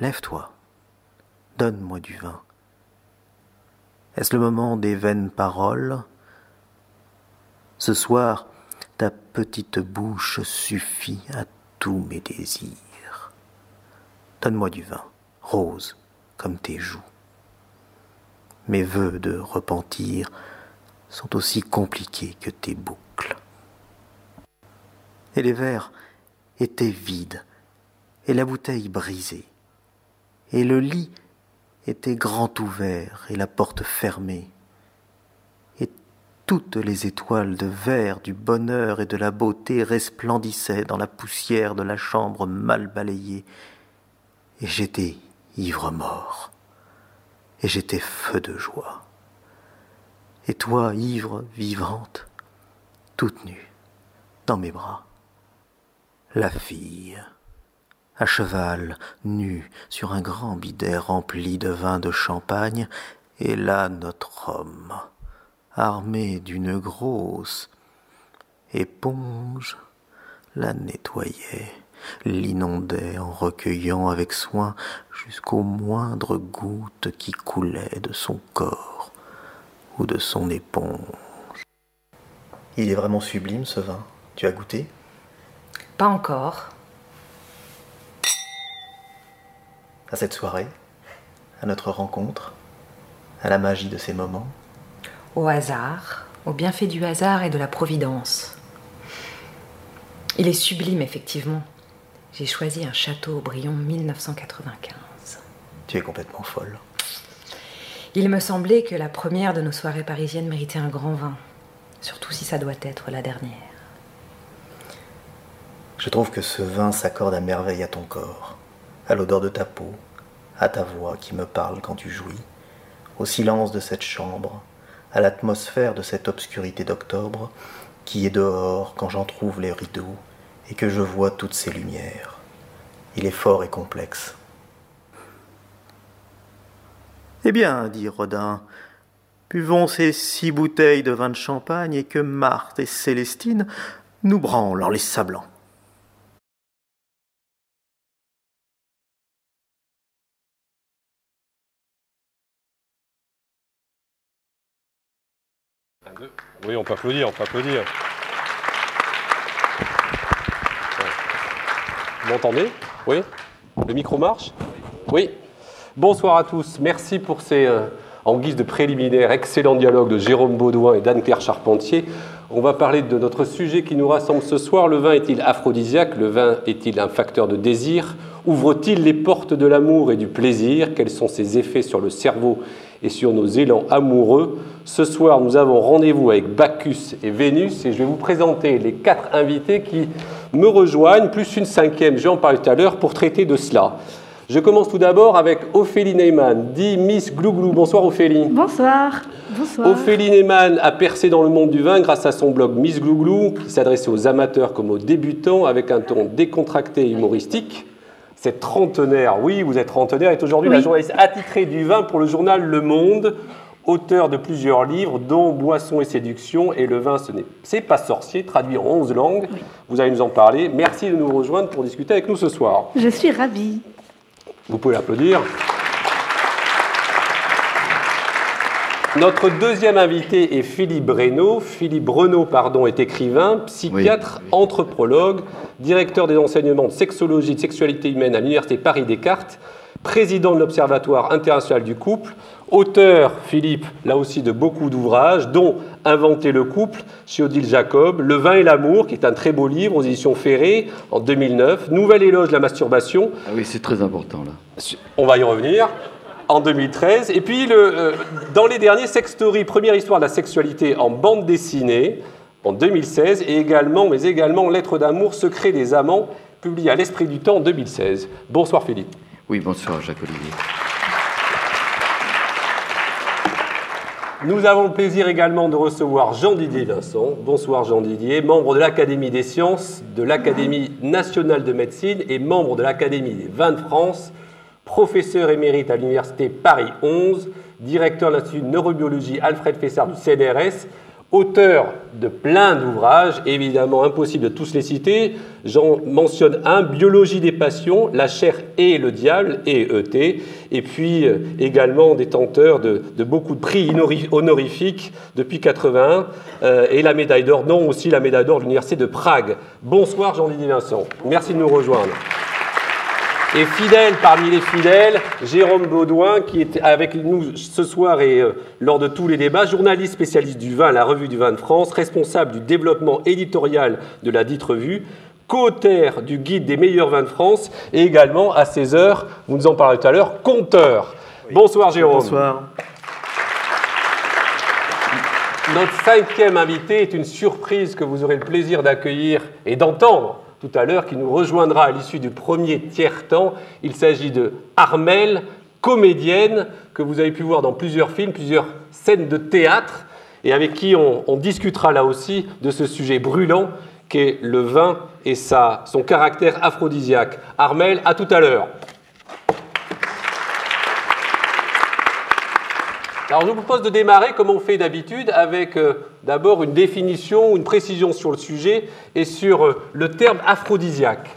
Lève-toi, donne-moi du vin. Est-ce le moment des vaines paroles? Ce soir, ta petite bouche suffit à tous mes désirs. Donne-moi du vin, rose comme tes joues. Mes vœux de repentir sont aussi compliqués que tes boucles. Et les verres étaient vides, et la bouteille brisée, et le lit était grand ouvert et la porte fermée, et toutes les étoiles de verre du bonheur et de la beauté resplendissaient dans la poussière de la chambre mal balayée, et j'étais ivre mort, et j'étais feu de joie. Et toi, ivre, vivante, toute nue, dans mes bras, la fille, à cheval, nue, sur un grand bidet rempli de vin de champagne, et là notre homme, armé d'une grosse éponge, la nettoyait l'inondait en recueillant avec soin jusqu'aux moindres gouttes qui coulaient de son corps ou de son éponge. Il est vraiment sublime ce vin. Tu as goûté? Pas encore. À cette soirée, à notre rencontre, à la magie de ces moments Au hasard, au bienfait du hasard et de la providence. Il est sublime, effectivement. J'ai choisi un château Aubryon 1995. Tu es complètement folle. Il me semblait que la première de nos soirées parisiennes méritait un grand vin, surtout si ça doit être la dernière. Je trouve que ce vin s'accorde à merveille à ton corps, à l'odeur de ta peau, à ta voix qui me parle quand tu jouis, au silence de cette chambre, à l'atmosphère de cette obscurité d'octobre qui est dehors quand j'en trouve les rideaux et que je vois toutes ces lumières. Il est fort et complexe. Eh bien, dit Rodin, buvons ces six bouteilles de vin de champagne et que Marthe et Célestine nous branlent en les sablant. Oui, on peut applaudir, on peut applaudir. Vous m'entendez? Oui? Le micro marche? Oui. Bonsoir à tous. Merci pour ces, euh, en guise de préliminaire, excellent dialogue de Jérôme Baudouin et d'Anne-Claire Charpentier. On va parler de notre sujet qui nous rassemble ce soir. Le vin est-il aphrodisiaque? Le vin est-il un facteur de désir? Ouvre-t-il les portes de l'amour et du plaisir? Quels sont ses effets sur le cerveau et sur nos élans amoureux? Ce soir, nous avons rendez-vous avec Bacchus et Vénus et je vais vous présenter les quatre invités qui me rejoignent, plus une cinquième, j'en parlais tout à l'heure, pour traiter de cela. Je commence tout d'abord avec Ophélie Neyman, dit Miss Glouglou. Bonsoir Ophélie. Bonsoir. Bonsoir. Ophélie Neyman a percé dans le monde du vin grâce à son blog Miss Glouglou, qui s'adressait aux amateurs comme aux débutants, avec un ton décontracté et humoristique. Cette trentenaire, oui, vous êtes trentenaire, est aujourd'hui la journaliste attitrée du vin pour le journal Le Monde, auteur de plusieurs livres, dont Boisson et séduction, et Le vin, ce n'est pas sorcier, traduit en 11 langues. Vous allez nous en parler. Merci de nous rejoindre pour discuter avec nous ce soir. Je suis ravie. Vous pouvez applaudir. Notre deuxième invité est Philippe Breno. Philippe Breno pardon, est écrivain, psychiatre, anthropologue, directeur des enseignements de sexologie et de sexualité humaine à l'Université Paris-Descartes, président de l'Observatoire international du couple, auteur, Philippe, là aussi de beaucoup d'ouvrages, dont Inventer le couple chez Odile Jacob, Le vin et l'amour, qui est un très beau livre aux éditions Ferré en 2009, Nouvelle éloge de la masturbation. Ah oui, c'est très important là. On va y revenir en 2013. Et puis, le, euh, dans les derniers, Sex Story, première histoire de la sexualité en bande dessinée, en 2016, et également, mais également Lettre d'amour, secret des amants, publié à l'Esprit du Temps en 2016. Bonsoir Philippe. Oui, bonsoir Jacques-Olivier. Nous avons le plaisir également de recevoir Jean-Didier Vincent. Bonsoir Jean-Didier, membre de l'Académie des sciences, de l'Académie nationale de médecine et membre de l'Académie des vins de France, professeur émérite à l'Université Paris 11, directeur de l'Institut de neurobiologie Alfred Fessard du CNRS, auteur de plein d'ouvrages, évidemment impossible de tous les citer. J'en mentionne un, Biologie des passions, La chair et le diable, et ET, et puis euh, également détenteur de, de, beaucoup de prix honorifiques depuis 81, euh, et la médaille d'or, non aussi la médaille d'or de l'Université de Prague. Bonsoir Jean-Didier Vincent, merci de nous rejoindre. Et fidèle parmi les fidèles, Jérôme Baudouin, qui est avec nous ce soir et euh, lors de tous les débats, journaliste spécialiste du vin à la Revue du vin de France, responsable du développement éditorial de la dite revue, co-auteur du guide des meilleurs vins de France et également, à 16 heures, vous nous en parlerez tout à l'heure, conteur. Bonsoir Jérôme. Bonsoir. Notre cinquième invité est une surprise que vous aurez le plaisir d'accueillir et d'entendre tout à l'heure, qui nous rejoindra à l'issue du premier tiers-temps. Il s'agit de Armel, comédienne, que vous avez pu voir dans plusieurs films, plusieurs scènes de théâtre, et avec qui on, discutera là aussi de ce sujet brûlant qu'est le vin et sa, son caractère aphrodisiaque. Armel, à tout à l'heure. Alors je vous propose de démarrer comme on fait d'habitude avec euh, d'abord une définition, une précision sur le sujet et sur euh, le terme aphrodisiaque.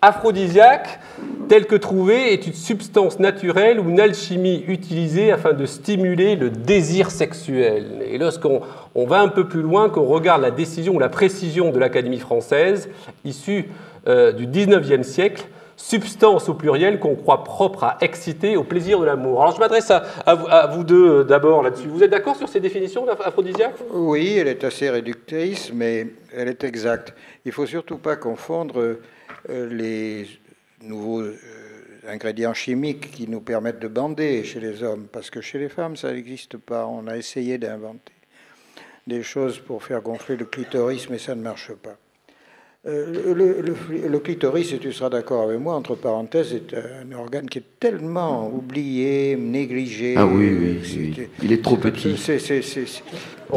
Aphrodisiaque, tel que trouvé, est une substance naturelle ou une alchimie utilisée afin de stimuler le désir sexuel. Et lorsqu'on on va un peu plus loin, qu'on regarde la décision ou la précision de l'Académie française, issue euh, du 19e siècle, substance au pluriel qu'on croit propre à exciter au plaisir de l'amour. Alors je m'adresse à, vous deux euh, d'abord là-dessus. Vous êtes d'accord sur ces définitions d'aphrodisiaque Oui, elle est assez réductrice, mais elle est exacte. Il faut surtout pas confondre euh, les nouveaux euh, ingrédients chimiques qui nous permettent de bander chez les hommes, parce que chez les femmes, ça n'existe pas. On a essayé d'inventer des choses pour faire gonfler le clitoris, mais ça ne marche pas. Euh, le, clitoris, et tu seras d'accord avec moi, entre parenthèses, est un organe qui est tellement oublié, négligé. Ah oui, oui, il est trop petit. C'est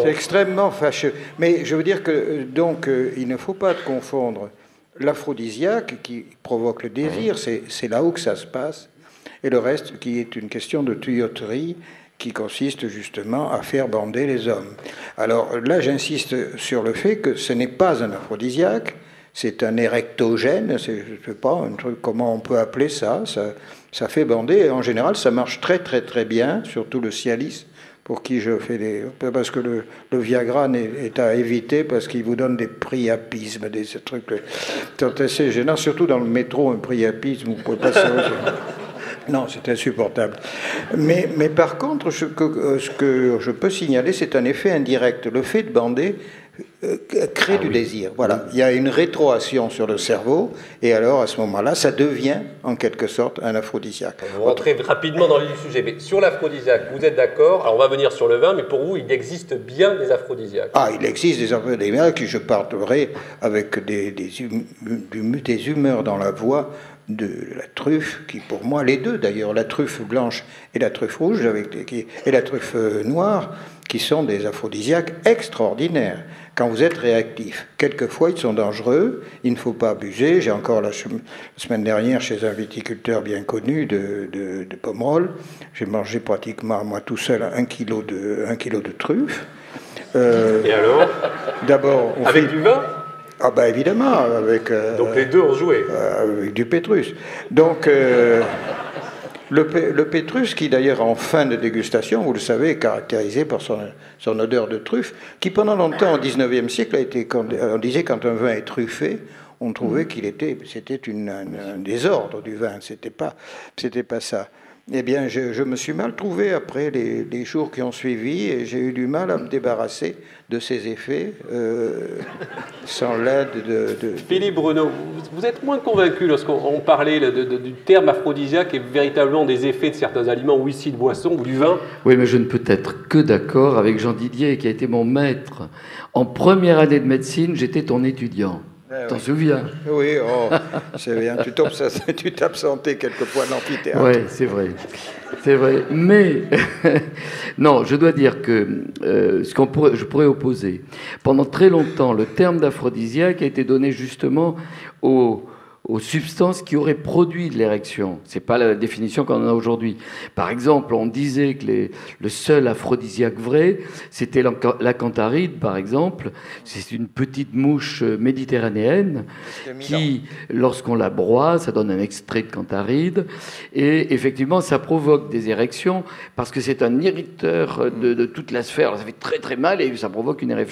extrêmement fâcheux. Mais je veux dire que, donc, euh, il ne faut pas confondre l'aphrodisiaque qui provoque le désir, c'est là où que ça se passe, et le reste qui est une question de tuyauterie qui consiste justement à faire bander les hommes. Alors là, j'insiste sur le fait que ce n'est pas un aphrodisiaque, c'est un érectogène, je ne sais pas comment on peut appeler ça, ça, fait bander, en général ça marche très très très bien, surtout le Cialis, pour qui je fais des... Parce que le, Viagra est, à éviter parce qu'il vous donne des priapismes, des trucs... C'est assez gênant, surtout dans le métro, un priapisme, vous pouvez pas Non, c'est insupportable. Mais, par contre, ce que, ce que je peux signaler, c'est un effet indirect. Le fait de bander euh, crée ah du désir. Voilà, il y a une rétroaction sur le cerveau, et alors à ce moment-là, ça devient en quelque sorte un aphrodisiaque. On va rentrer rapidement dans le sujet, mais sur l'aphrodisiaque, vous êtes d'accord? Alors on va venir sur le vin, mais pour vous, il existe bien des aphrodisiaques. Ah, il existe des aphrodisiaques, je parlerai avec des, des, des humeurs dans la voix de la truffe, qui pour moi, les deux d'ailleurs, la truffe blanche et la truffe rouge, avec, et la truffe euh, noire, qui sont des aphrodisiaques extraordinaires quand vous êtes réactif. Quelquefois, ils sont dangereux, il ne faut pas abuser. J'ai encore la, semaine dernière, chez un viticulteur bien connu de, de, de Pomerol, j'ai mangé pratiquement, moi tout seul, un kilo de, un kilo de truffes. Euh, et alors? D'abord, Avec du vin? Ah bah évidemment, avec... Euh, Donc les deux ont joué euh, Avec du pétrus. Donc le, le, pétrus, qui d'ailleurs en fin de dégustation, vous le savez, est caractérisé par son, son odeur de truffe, qui pendant longtemps, au XIXe siècle, a été, on disait quand un vin est truffé, on trouvait qu'il était, c'était un, désordre du vin, c'était pas, c'était pas ça. Eh bien, je, me suis mal trouvé après les, jours qui ont suivi et j'ai eu du mal à me débarrasser de ces effets euh, sans l'aide de, Philippe Bruno, vous êtes moins convaincu lorsqu'on parlait du terme aphrodisiaque et véritablement des effets de certains aliments ou ici de boissons ou du vin Oui, mais je ne peux être que d'accord avec Jean Didier qui a été mon maître. En première année de médecine, j'étais ton étudiant. Eh T'en souviens Oui, oh, c'est bien. Tu t'absentais quelquefois dans l'amphithéâtre. Oui, c'est vrai. C'est vrai. Mais, non, je dois dire que euh, ce qu'on pourrait, je pourrais opposer. Pendant très longtemps, le terme d'aphrodisiaque a été donné justement aux, aux substances qui auraient produit de l'érection. C'est pas la définition qu'on a aujourd'hui. Par exemple, on disait que les, le seul aphrodisiaque vrai, c'était l'acantharide, par exemple. C'est une petite mouche méditerranéenne qui, lorsqu'on la broie, ça donne un extrait de cantaride. Et effectivement, ça provoque des érections parce que c'est un irriteur de, toute la sphère. Alors, ça fait très très mal et ça provoque une,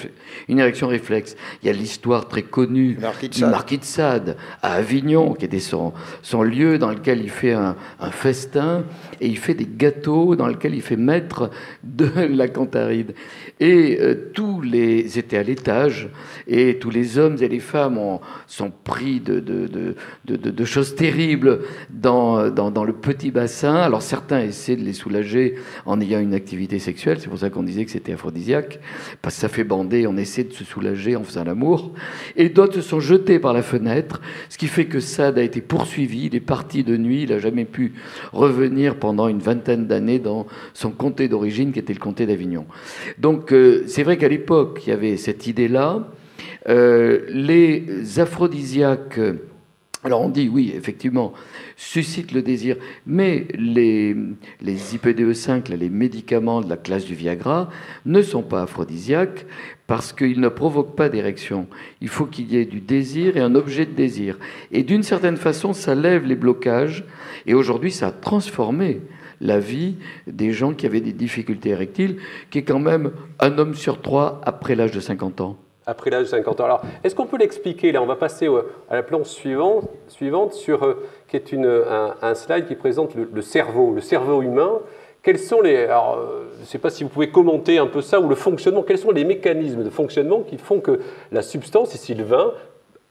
une érection réflexe. Il y a l'histoire très connue du marquis de Sade à Avignon, qui était son, son lieu dans lequel il fait un, festin et il fait des gâteaux dans lesquels il fait mettre de la cantaride. Et euh, tous les étaient à l'étage et tous les hommes et les femmes ont, sont pris de, de, de, choses terribles dans, dans, dans, le petit bassin. Alors certains essaient de les soulager en ayant une activité sexuelle, c'est pour ça qu'on disait que c'était aphrodisiaque, parce que ça fait bander, on essaie de se soulager en faisant l'amour. Et d'autres se sont jetés par la fenêtre, ce qui fait que Sade a été poursuivi, il est parti de nuit, il n'a jamais pu revenir pendant une vingtaine d'années dans son comté d'origine qui était le comté d'Avignon. Donc c'est vrai qu'à l'époque, il y avait cette idée-là. Euh, les aphrodisiaques, alors on dit oui, effectivement, suscitent le désir, mais les, les IPDE5, les médicaments de la classe du Viagra, ne sont pas aphrodisiaques parce qu'ils ne provoquent pas d'érection. Il faut qu'il y ait du désir et un objet de désir. Et d'une certaine façon, ça lève les blocages, et aujourd'hui, ça a transformé la vie des gens qui avaient des difficultés érectiles, qui est quand même un homme sur trois après l'âge de 50 ans. Après l'âge de 50 ans. Alors, est-ce qu'on peut l'expliquer Là, on va passer à la planche suivante, suivante sur, euh, qui est une, un, slide qui présente le, cerveau, le cerveau humain. Quels sont les. Alors, euh, je ne sais pas si vous pouvez commenter un peu ça, ou le fonctionnement. Quels sont les mécanismes de fonctionnement qui font que la substance, ici le vin,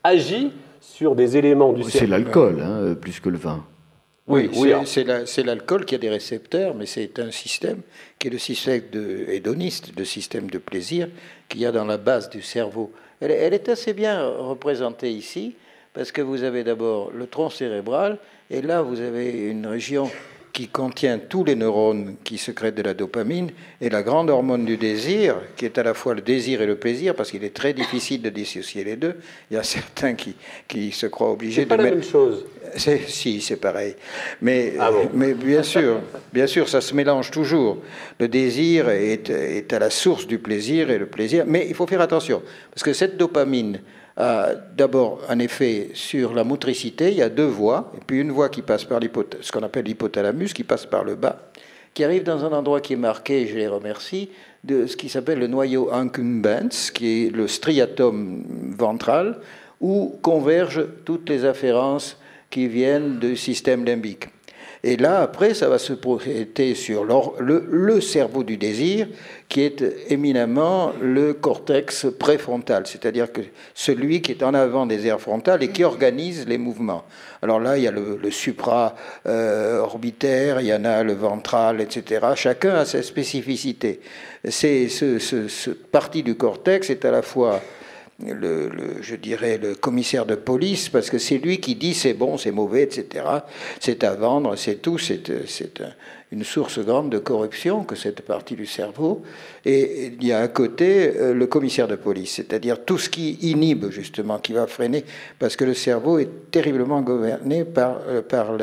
agit sur des éléments du cerveau? C'est l'alcool, hein, plus que le vin. Oui, c'est l'alcool qui a des récepteurs, mais c'est un système qui est le système de, hédoniste, le système de plaisir qu'il y a dans la base du cerveau. Elle, elle, est assez bien représentée ici, parce que vous avez d'abord le tronc cérébral, et là vous avez une région qui contient tous les neurones qui sécrètent de la dopamine, et la grande hormone du désir, qui est à la fois le désir et le plaisir, parce qu'il est très difficile de dissocier les deux. Il y a certains qui, qui se croient obligés de pas la même chose. Si, c'est pareil. Mais, ah mais bien sûr, bien sûr, ça se mélange toujours. Le désir est, est à la source du plaisir et le plaisir. Mais il faut faire attention, parce que cette dopamine, a d'abord un effet sur la motricité. Il y a deux voies, et puis une voie qui passe par ce qu'on appelle l'hypothalamus, qui passe par le bas, qui arrive dans un endroit qui est marqué, je les remercie, de ce qui s'appelle le noyau incumbens, qui est le striatum ventral, où convergent toutes les afférences qui viennent du système limbique. Et là, après, ça va se projeter sur le, cerveau du désir, qui est éminemment le cortex préfrontal, c'est-à-dire que celui qui est en avant des aires frontales et qui organise les mouvements. Alors là, il y a le, supra-orbitaire, il y en a le ventral, etc. Chacun a sa spécificité. C'est ce, ce, ce partie du cortex est à la fois le, je dirais, le commissaire de police, parce que c'est lui qui dit c'est bon, c'est mauvais, etc. C'est à vendre, c'est tout. C'est une source grande de corruption que cette partie du cerveau. Et il y a à côté euh, le commissaire de police, c'est-à-dire tout ce qui inhibe, justement, qui va freiner, parce que le cerveau est terriblement gouverné par, euh, par,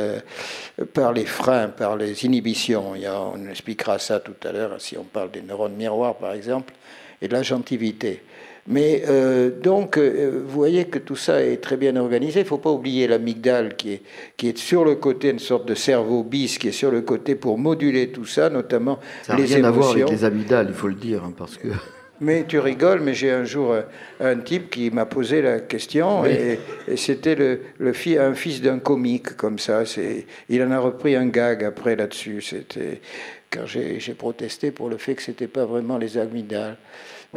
par les freins, par les inhibitions. Il y a, on expliquera ça tout à l'heure si on parle des neurones miroirs, par exemple, et de la gentilité. Mais euh, donc, euh, vous voyez que tout ça est très bien organisé. Il ne faut pas oublier l'amygdale qui est, qui est sur le côté, une sorte de cerveau bis qui est sur le côté pour moduler tout ça, notamment ça les rien à voir avec les amygdales, il faut le dire, hein, parce que... Mais tu rigoles, mais j'ai un jour euh, un, type qui m'a posé la question, et, c'était le, le un fils d'un comique, comme ça. Il en a repris un gag après là-dessus. C'était quand j'ai protesté pour le fait que ce n'était pas vraiment les amygdales.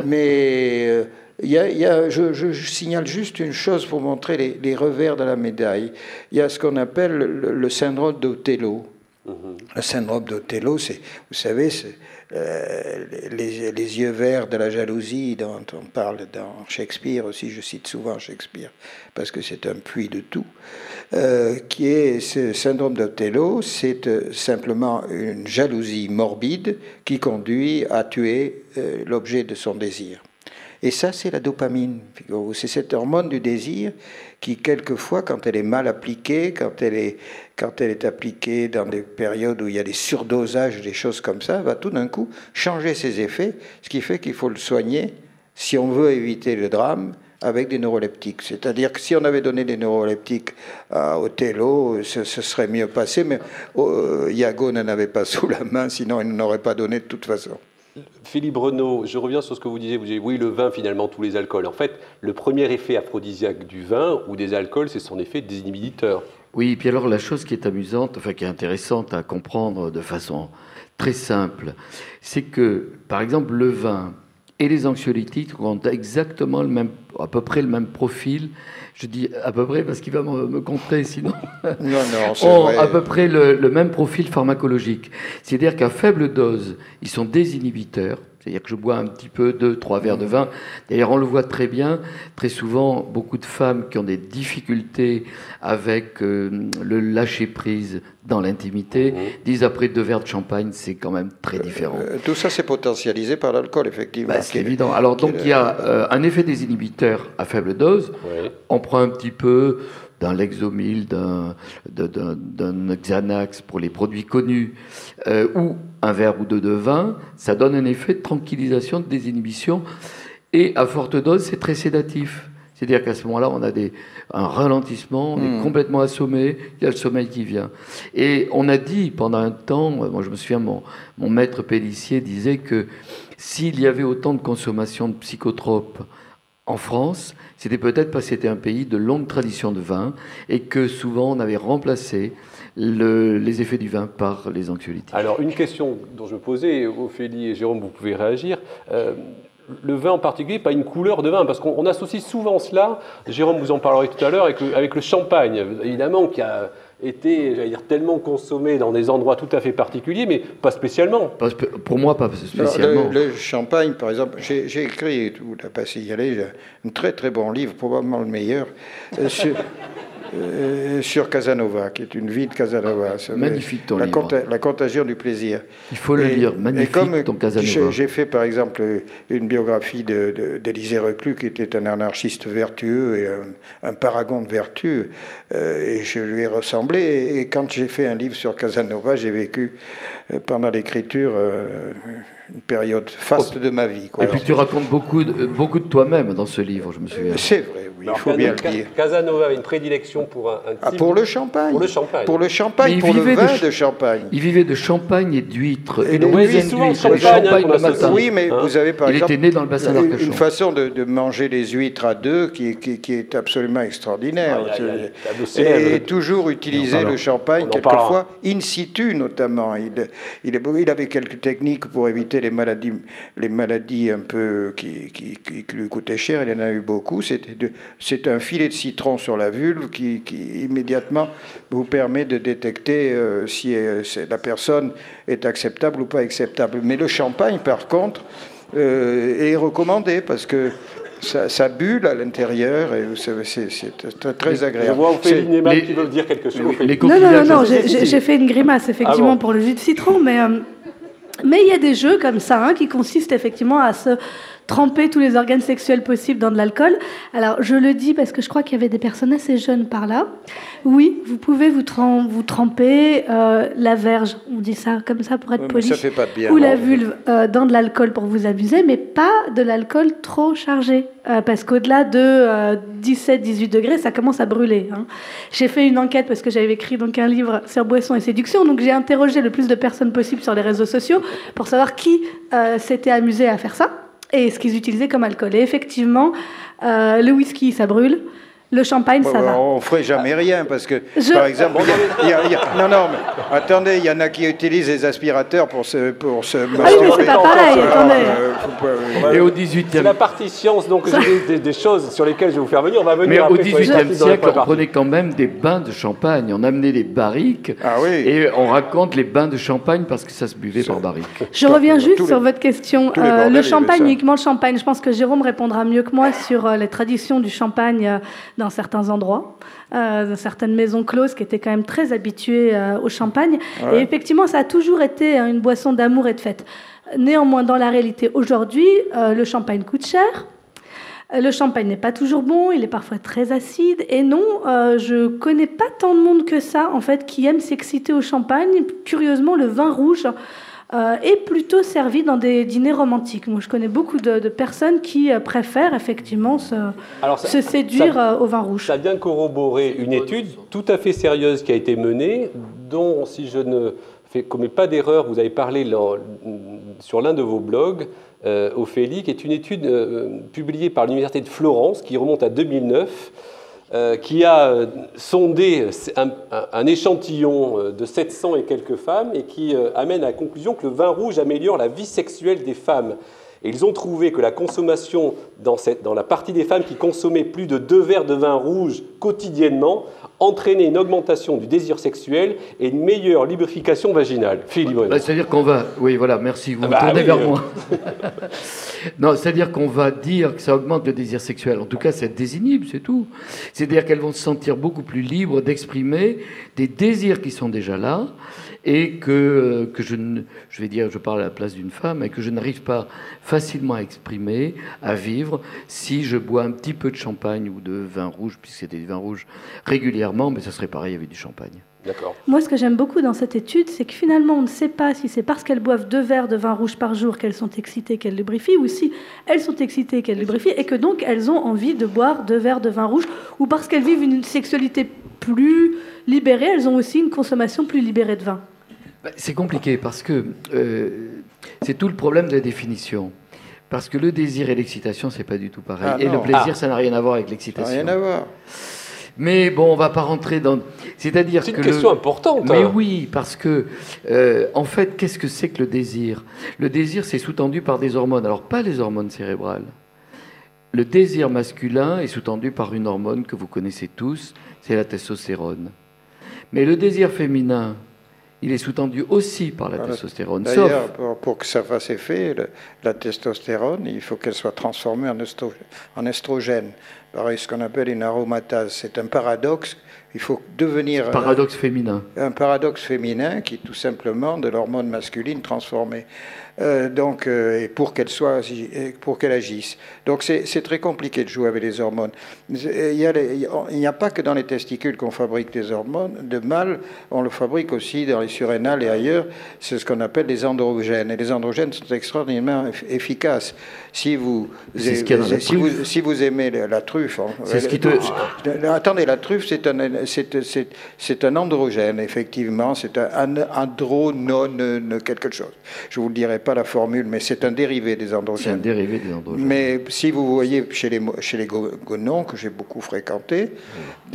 Mais euh, y a, je, signale juste une chose pour montrer les, revers de la médaille. Il y a ce qu'on appelle le, syndrome d'Othello. Mm-hmm. Le syndrome d'Othello, c'est, vous savez, euh, les, yeux verts de la jalousie dont on parle dans Shakespeare aussi, je cite souvent Shakespeare, parce que c'est un puits de tout, euh, qui est ce syndrome d'Othello, c'est simplement une jalousie morbide qui conduit à tuer l'objet de son désir. Et ça, c'est la dopamine. C'est cette hormone du désir qui, quelquefois, quand elle est mal appliquée, quand elle est, quand elle est appliquée dans des périodes où il y a des surdosages, des choses comme ça, va tout d'un coup changer ses effets, ce qui fait qu'il faut le soigner si on veut éviter le drame avec des neuroleptiques. C'est-à-dire que si on avait donné des neuroleptiques à Othello, ce, serait mieux passé, mais oh, Iago n'en avait pas sous la main, sinon il n'aurait pas donné de toute façon. Philippe Renaud, je reviens sur ce que vous disiez. Vous disiez, oui, le vin, finalement, tous les alcools. En fait, le premier effet aphrodisiaque du vin ou des alcools, c'est son effet désinhibiteur. Oui, et puis alors la chose qui est amusante, enfin qui est intéressante à comprendre de façon très simple, c'est que, par exemple, le vin et les anxiolytiques ont exactement le même, à peu près le même profil. Je dis à peu près parce qu'il va me, me contrer sinon. Non, non, ont à peu près le, le même profil pharmacologique. C'est-à-dire qu'à faible dose, ils sont désinhibiteurs. C'est-à-dire que je bois un petit peu, deux, trois verres de vin. D'ailleurs, on le voit très bien. Très souvent, beaucoup de femmes qui ont des difficultés avec euh, le lâcher-prise dans l'intimité mmh. disent après deux verres de champagne, c'est quand même très euh, différent. Euh, tout ça, c'est potentialisé par l'alcool, effectivement. Bah, c'est évident. Alors, donc, il y a un effet désinhibiteur à faible dose. On prend un petit peu d'un Lexomil, d'un Xanax pour les produits connus, euh, ou un verre ou deux de vin, ça donne un effet de tranquillisation, de désinhibition. Et à forte dose, c'est très sédatif. C'est-à-dire qu'à ce moment-là, on a des, un ralentissement, on est hmm. complètement assommé, il y a le sommeil qui vient. Et on a dit pendant un temps, moi je me souviens, mon, mon maître Pellissier disait que s'il y avait autant de consommation de psychotropes en France, c'était peut-être parce que c'était un pays de longue tradition de vin et que souvent on avait remplacé les effets du vin par les anxiolytiques. Alors une question dont je me posais, Ophélie et Jérôme, vous pouvez réagir. Euh, le vin en particulier, pas une couleur de vin, parce qu'on associe souvent cela, Jérôme vous en parlerait tout à l'heure, avec, le champagne, évidemment, a été, j'allais dire, tellement consommé dans des endroits tout à fait particuliers, mais pas spécialement. pour moi, pas spécialement. le, champagne, par exemple, j'ai écrit, vous n'avez pas y aller, un très très bon livre, probablement le meilleur, euh, sur, euh, sur Casanova, qui est une vie de Casanova. Magnifique ton la, livre. la contagion du plaisir. Il faut le lire, magnifique comme ton Casanova. J'ai fait par exemple une biographie d'Élisée de, Reclus, qui était un anarchiste vertueux et un, paragon de vertu, euh, et je lui ai ressemblé. Et, quand j'ai fait un livre sur Casanova, j'ai vécu euh, pendant l'écriture une période faste de ma vie. Et puis tu racontes beaucoup de, beaucoup de toi-même dans ce livre, je me souviens. C'est vrai, oui, il faut bien le dire. Casanova avait une prédilection pour un, un ah, pour le champagne. Pour le champagne. Pour le champagne, pour le vin de, champagne. Il vivait de champagne et d'huîtres. Et, donc, oui, souvent champagne, champagne le matin. Oui, mais vous avez par il exemple... Il était né dans le bassin d'Arcachon. Une façon de, de, manger les huîtres à deux qui, qui, qui est absolument extraordinaire. Ah, et toujours utiliser le champagne, quelquefois, in situ notamment. Il, il, il avait quelques techniques pour éviter les maladies les maladies un peu qui, qui, lui coûtaient cher, il y en a eu beaucoup. C'est un filet de citron sur la vulve qui, immédiatement vous permet de détecter euh, si euh, la personne est acceptable ou pas acceptable. Mais le champagne, par contre, euh, est recommandé parce que ça, bulle à l'intérieur et c'est très agréable. Je vois Ophélie les... qui veut dire quelque chose. non, non, non, j'ai fait une grimace effectivement ah pour le jus de citron, mais mais il y a des jeux comme ça hein, qui consistent effectivement à se tremper tous les organes sexuels possibles dans de l'alcool. Alors, je le dis parce que je crois qu'il y avait des personnes assez jeunes par là. Oui, vous pouvez vous, vous tremper euh, la verge, on dit ça comme ça pour être poli, ou la vulve euh, dans de l'alcool pour vous abuser, mais pas de l'alcool trop chargé. Euh, parce qu'au-delà de 17-18 degrés, ça commence à brûler. Hein. J'ai fait une enquête parce que j'avais écrit donc un livre sur boisson et séduction, donc j'ai interrogé le plus de personnes possible sur les réseaux sociaux pour savoir qui s'était amusé à faire ça et ce qu'ils utilisaient comme alcool. Et effectivement, euh, le whisky, ça brûle. Le champagne, ça va. On ne ferait jamais rien parce que, par exemple, il y a, non, non, mais attendez, il y en a qui utilisent les aspirateurs pour se, pour se. Ah oui, mais c'est pas pareil. attendez. Euh, et au 18e. C'est la partie science, donc des, des, choses sur lesquelles je vais vous faire venir. On va venir. Mais au 18e siècle, on prenait quand même des bains de champagne. On amenait des barriques. Ah oui. Et on raconte les bains de champagne parce que ça se buvait par barrique. Je reviens juste sur votre question. Euh, le champagne, uniquement le champagne. Je pense que Jérôme répondra mieux que moi sur euh, les traditions du champagne dans certains endroits, euh, dans certaines maisons closes qui étaient quand même très habituées euh, au champagne. Et effectivement, ça a toujours été hein, une boisson d'amour et de fête. Néanmoins, dans la réalité, aujourd'hui, euh, le champagne coûte cher. Le champagne n'est pas toujours bon, il est parfois très acide. Et non, euh, je connais pas tant de monde que ça, en fait, qui aime s'exciter au champagne. Curieusement, le vin rouge euh, est plutôt servi dans des dîners romantiques. Moi, je connais beaucoup de, personnes qui euh, préfèrent effectivement se, se séduire au vin rouge. Ça vient corroborer une étude tout à fait sérieuse qui a été menée, dont, si je ne fais, commets pas d'erreur, vous avez parlé sur l'un de vos blogs, euh, Ophélie, qui est une étude euh, publiée par l'Université de Florence, qui remonte à 2009, euh, qui a sondé un, échantillon de 700 et quelques femmes et qui amène à la conclusion que le vin rouge améliore la vie sexuelle des femmes. Et ils ont trouvé que la consommation dans, dans la partie des femmes qui consommaient plus de deux verres de vin rouge quotidiennement entraînait une augmentation du désir sexuel et une meilleure lubrification vaginale. Philippe bah, C'est-à-dire qu'on va... Oui, voilà, merci, vous ah bah tournez vers moi. non, c'est-à-dire qu'on va dire que ça augmente le désir sexuel. En tout cas, c'est désinhibe, c'est tout. C'est-à-dire qu'elles vont se sentir beaucoup plus libres d'exprimer des désirs qui sont déjà là et que, euh, que je, ne, je vais dire, je parle à la place d'une femme, et que je n'arrive pas facilement à exprimer, à vivre, si je bois un petit peu de champagne ou de vin rouge, puisque c'était du vin rouge régulièrement, mais ça serait pareil avec du champagne. Moi, ce que j'aime beaucoup dans cette étude, c'est que finalement, on ne sait pas si c'est parce qu'elles boivent deux verres de vin rouge par jour qu'elles sont excitées, qu'elles lubrifient, ou si elles sont excitées, qu'elles lubrifient, et que donc elles ont envie de boire deux verres de vin rouge, ou parce qu'elles vivent une sexualité plus libérée, elles ont aussi une consommation plus libérée de vin. Bah, c'est compliqué parce que euh, c'est tout le problème de la définition. Parce que le désir et l'excitation, c'est pas du tout pareil. Ah, et le plaisir, ah. ça n'a rien à voir avec l'excitation. Rien à voir. Mais bon, on va pas rentrer dans. C'est-à-dire que. C'est une question importante. Mais hein. oui, parce que, euh, en fait, qu'est-ce que c'est que le désir? Le désir, c'est sous-tendu par des hormones. Alors, pas les hormones cérébrales. Le désir masculin est sous-tendu par une hormone que vous connaissez tous, c'est la testostérone. Mais le désir féminin, il est sous-tendu aussi par la testostérone. D'ailleurs, pour, que ça fasse effet, la testostérone, il faut qu'elle soit transformée en, en estrogène par ce qu'on appelle une aromatase. C'est un paradoxe. Il faut devenir. Un paradoxe féminin. Un paradoxe féminin qui est tout simplement de l'hormone masculine transformée. Euh, donc, euh, pour qu'elle soit, pour qu'elle agisse. Donc, c'est très compliqué de jouer avec les hormones. Il n'y a, a, pas que dans les testicules qu'on fabrique des hormones. De mâles, on le fabrique aussi dans les surrénales et ailleurs. C'est ce qu'on appelle les androgènes. Et les androgènes sont extraordinairement efficaces. Si vous, si vous, si vous aimez la truffe, hein, c'est ce qui te... attendez, la truffe, c'est un, c'est un androgène, effectivement. C'est un andronone quelque chose. Je vous le dirai pas la formule, mais c'est un dérivé des androgènes. C'est un dérivé des androgènes. Mais si vous voyez chez les, chez les gonons, que j'ai beaucoup fréquenté,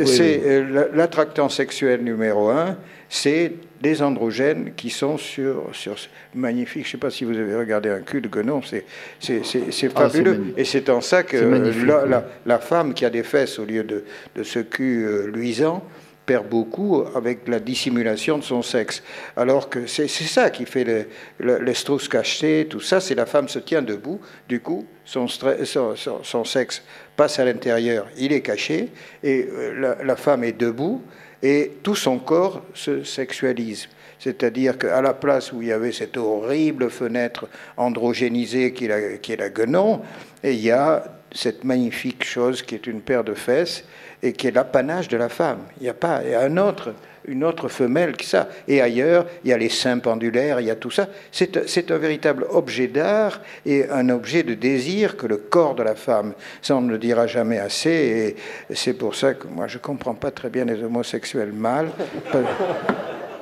c'est euh, l'attractant sexuel numéro un, c'est des androgènes qui sont sur, sur magnifique. Je ne sais pas si vous avez regardé un cul de gonon, c'est ah, fabuleux. et c'est en ça que la, la, femme qui a des fesses au lieu de, de ce cul euh, luisant, perd beaucoup avec la dissimulation de son sexe. Alors que c'est ça qui fait l'estrous caché, tout ça, c'est la femme se tient debout, du coup, son, son, sexe passe à l'intérieur, il est caché, et euh, la, femme est debout, et tout son corps se sexualise. C'est-à-dire qu'à la place où il y avait cette horrible fenêtre androgénisée qui est la guenon, il y a cette magnifique chose qui est une paire de fesses et qui est l'apanage de la femme. Il n'y a pas un autre, une autre femelle qui ça. Et ailleurs, il y a les seins pendulaires, il y a tout ça. C'est un véritable objet d'art et un objet de désir que le corps de la femme. Ça, on ne le dira jamais assez. Et c'est pour ça que moi, je ne comprends pas très bien les homosexuels mâles.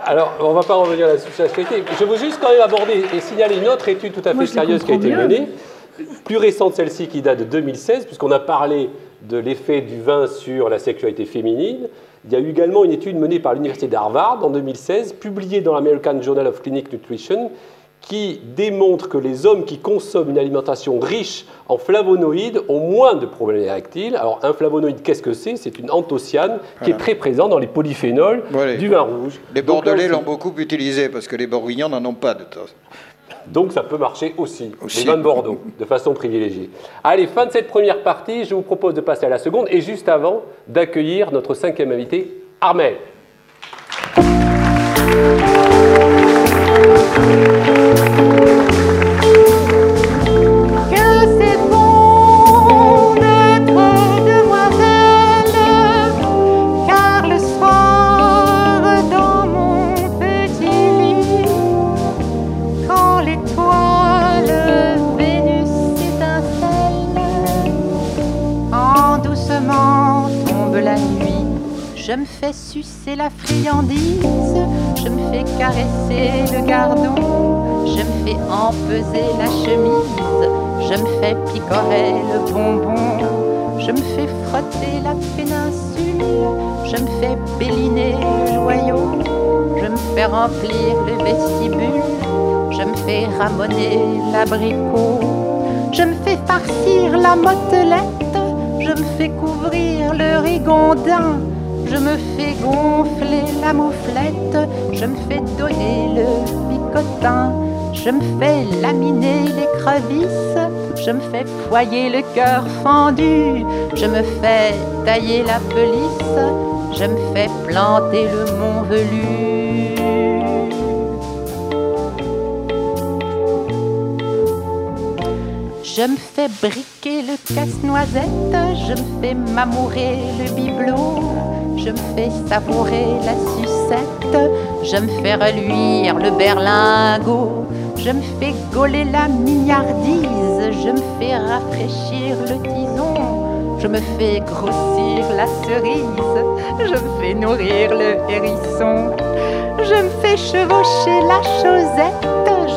Alors, on ne va pas revenir à la sexualité. Je veux juste quand même aborder et signaler une autre étude tout à fait sérieuse qui a été menée, plus récente celle-ci qui date de 2016, puisqu'on a parlé de l'effet du vin sur la sexualité féminine. Il y a eu également une étude menée par l'Université d'Harvard en 2016, publiée dans l'American Journal of Clinic Nutrition, qui démontre que les hommes qui consomment une alimentation riche en flavonoïdes ont moins de problèmes érectiles. Alors, un flavonoïde, qu'est-ce que c'est? C'est une anthocyane qui est très présente dans les polyphénols du vin rouge. Les Bordelais l'ont beaucoup utilisé parce que les Bourguignons n'en ont pas de temps. Donc ça peut marcher aussi, les vins de Bordeaux, de façon privilégiée. Allez, fin de cette première partie, je vous propose de passer à la seconde, et juste avant, d'accueillir notre cinquième invité, Armel. Fais sucer la friandise, je me fais caresser le gardon, je me fais empeser la chemise, je me fais picorer le bonbon, je me fais frotter la péninsule, je me fais béliner le joyau, je me fais remplir le vestibule, je me fais ramoner l'abricot, je me fais farcir la motelette, je me fais couvrir le rigondin je me fais gonfler la mouflette, je me fais donner le picotin, je me fais laminer les crevisses, je me fais foyer le cœur fendu, je me fais tailler la pelisse, je me fais planter le mont velu. Je me fais briquer le casse-noisette, je me fais m'amourer le bibelot, je me fais savourer la sucette, je me fais reluire le berlingot, je me fais gauler la mignardise, je me fais rafraîchir le tison, je me fais grossir la cerise, je me fais nourrir le hérisson, je me fais chevaucher la chaussette,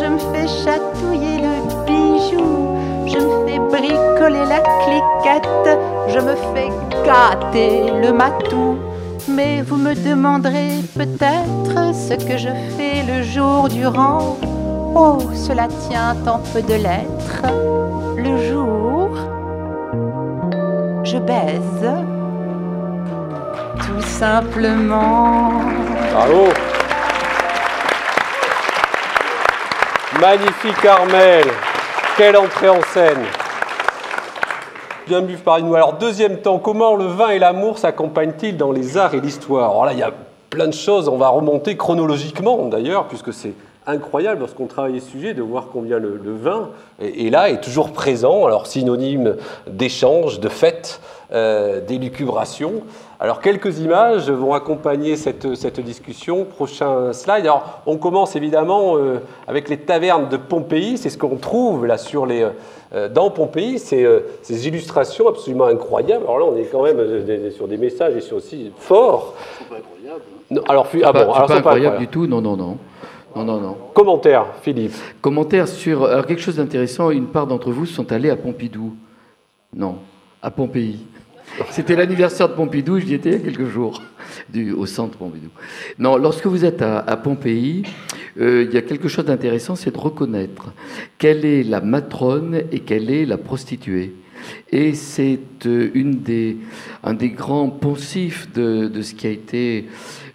je me fais chatouiller le bijou, je me fais bricoler la cliquette, je me fais gâter le matou. Mais vous me demanderez peut-être ce que je fais le jour durant. Oh, cela tient en peu de lettres. Le jour, je baise. Tout simplement. Bravo. Magnifique Armel. Quelle entrée en scène. Bien vu par nous. Alors, deuxième temps, comment le vin et l'amour s'accompagnent-ils dans les arts et l'histoire? Alors là, il y a plein de choses. On va remonter chronologiquement, d'ailleurs, puisque c'est incroyable lorsqu'on travaille ce sujet de voir combien le, vin est, là, est toujours présent, alors synonyme d'échange, de fête, euh, d'élucubration. Alors quelques images vont accompagner cette, cette, discussion. Prochain slide. Alors on commence évidemment euh, avec les tavernes de Pompéi. C'est ce qu'on trouve là sur les, euh, dans Pompéi, c'est euh, ces illustrations absolument incroyables. Alors là, on est quand même euh, sur des messages et sur aussi forts. C'est pas incroyable. Non, alors, ah bon, alors, pas incroyable du tout. Non, non, non. Non, non, non. Commentaire, Philippe. Commentaire sur alors, quelque chose d'intéressant. Une part d'entre vous sont allés à Pompidou. Non, à Pompéi. C'était l'anniversaire de Pompidou, j'y étais il y a quelques jours, au centre Pompidou. Non, lorsque vous êtes à, Pompéi, euh, il y a quelque chose d'intéressant, c'est de reconnaître quelle est la matrone et quelle est la prostituée. Et c'est euh, une des, un des grands poncifs de, de, ce qui a été,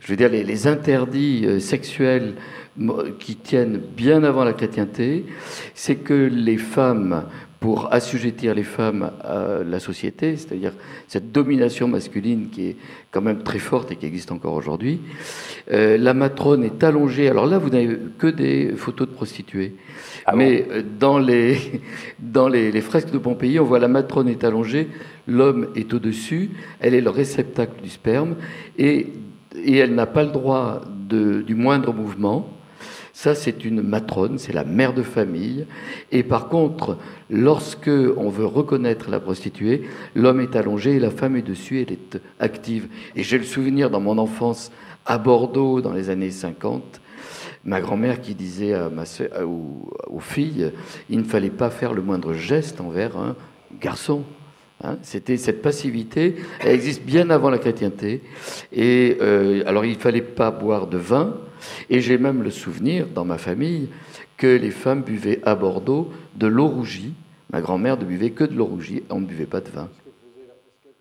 je veux dire, les, les interdits euh, sexuels qui tiennent bien avant la chrétienté, c'est que les femmes pour assujettir les femmes à la société, c'est-à-dire cette domination masculine qui est quand même très forte et qui existe encore aujourd'hui. Euh, la matrone est allongée. Alors là, vous n'avez que des photos de prostituées. Ah Mais euh, dans, les, dans les, fresques de Pompéi, on voit la matrone est allongée, l'homme est au-dessus, elle est le réceptacle du sperme et, et elle n'a pas le droit de, du moindre mouvement. Ça, c'est une matrone, c'est la mère de famille. Et par contre, lorsque on veut reconnaître la prostituée, l'homme est allongé et la femme est dessus, elle est active. Et j'ai le souvenir dans mon enfance à Bordeaux dans les années 50, ma grand-mère qui disait à ma aux, filles, il ne fallait pas faire le moindre geste envers un garçon. Hein. C'était cette passivité, elle existe bien avant la chrétienté. Et euh, alors il ne fallait pas boire de vin, et j'ai même le souvenir, dans ma famille, que les femmes buvaient à Bordeaux de l'eau rougie. Ma grand-mère ne buvait que de l'eau rougie, on ne buvait pas de vin.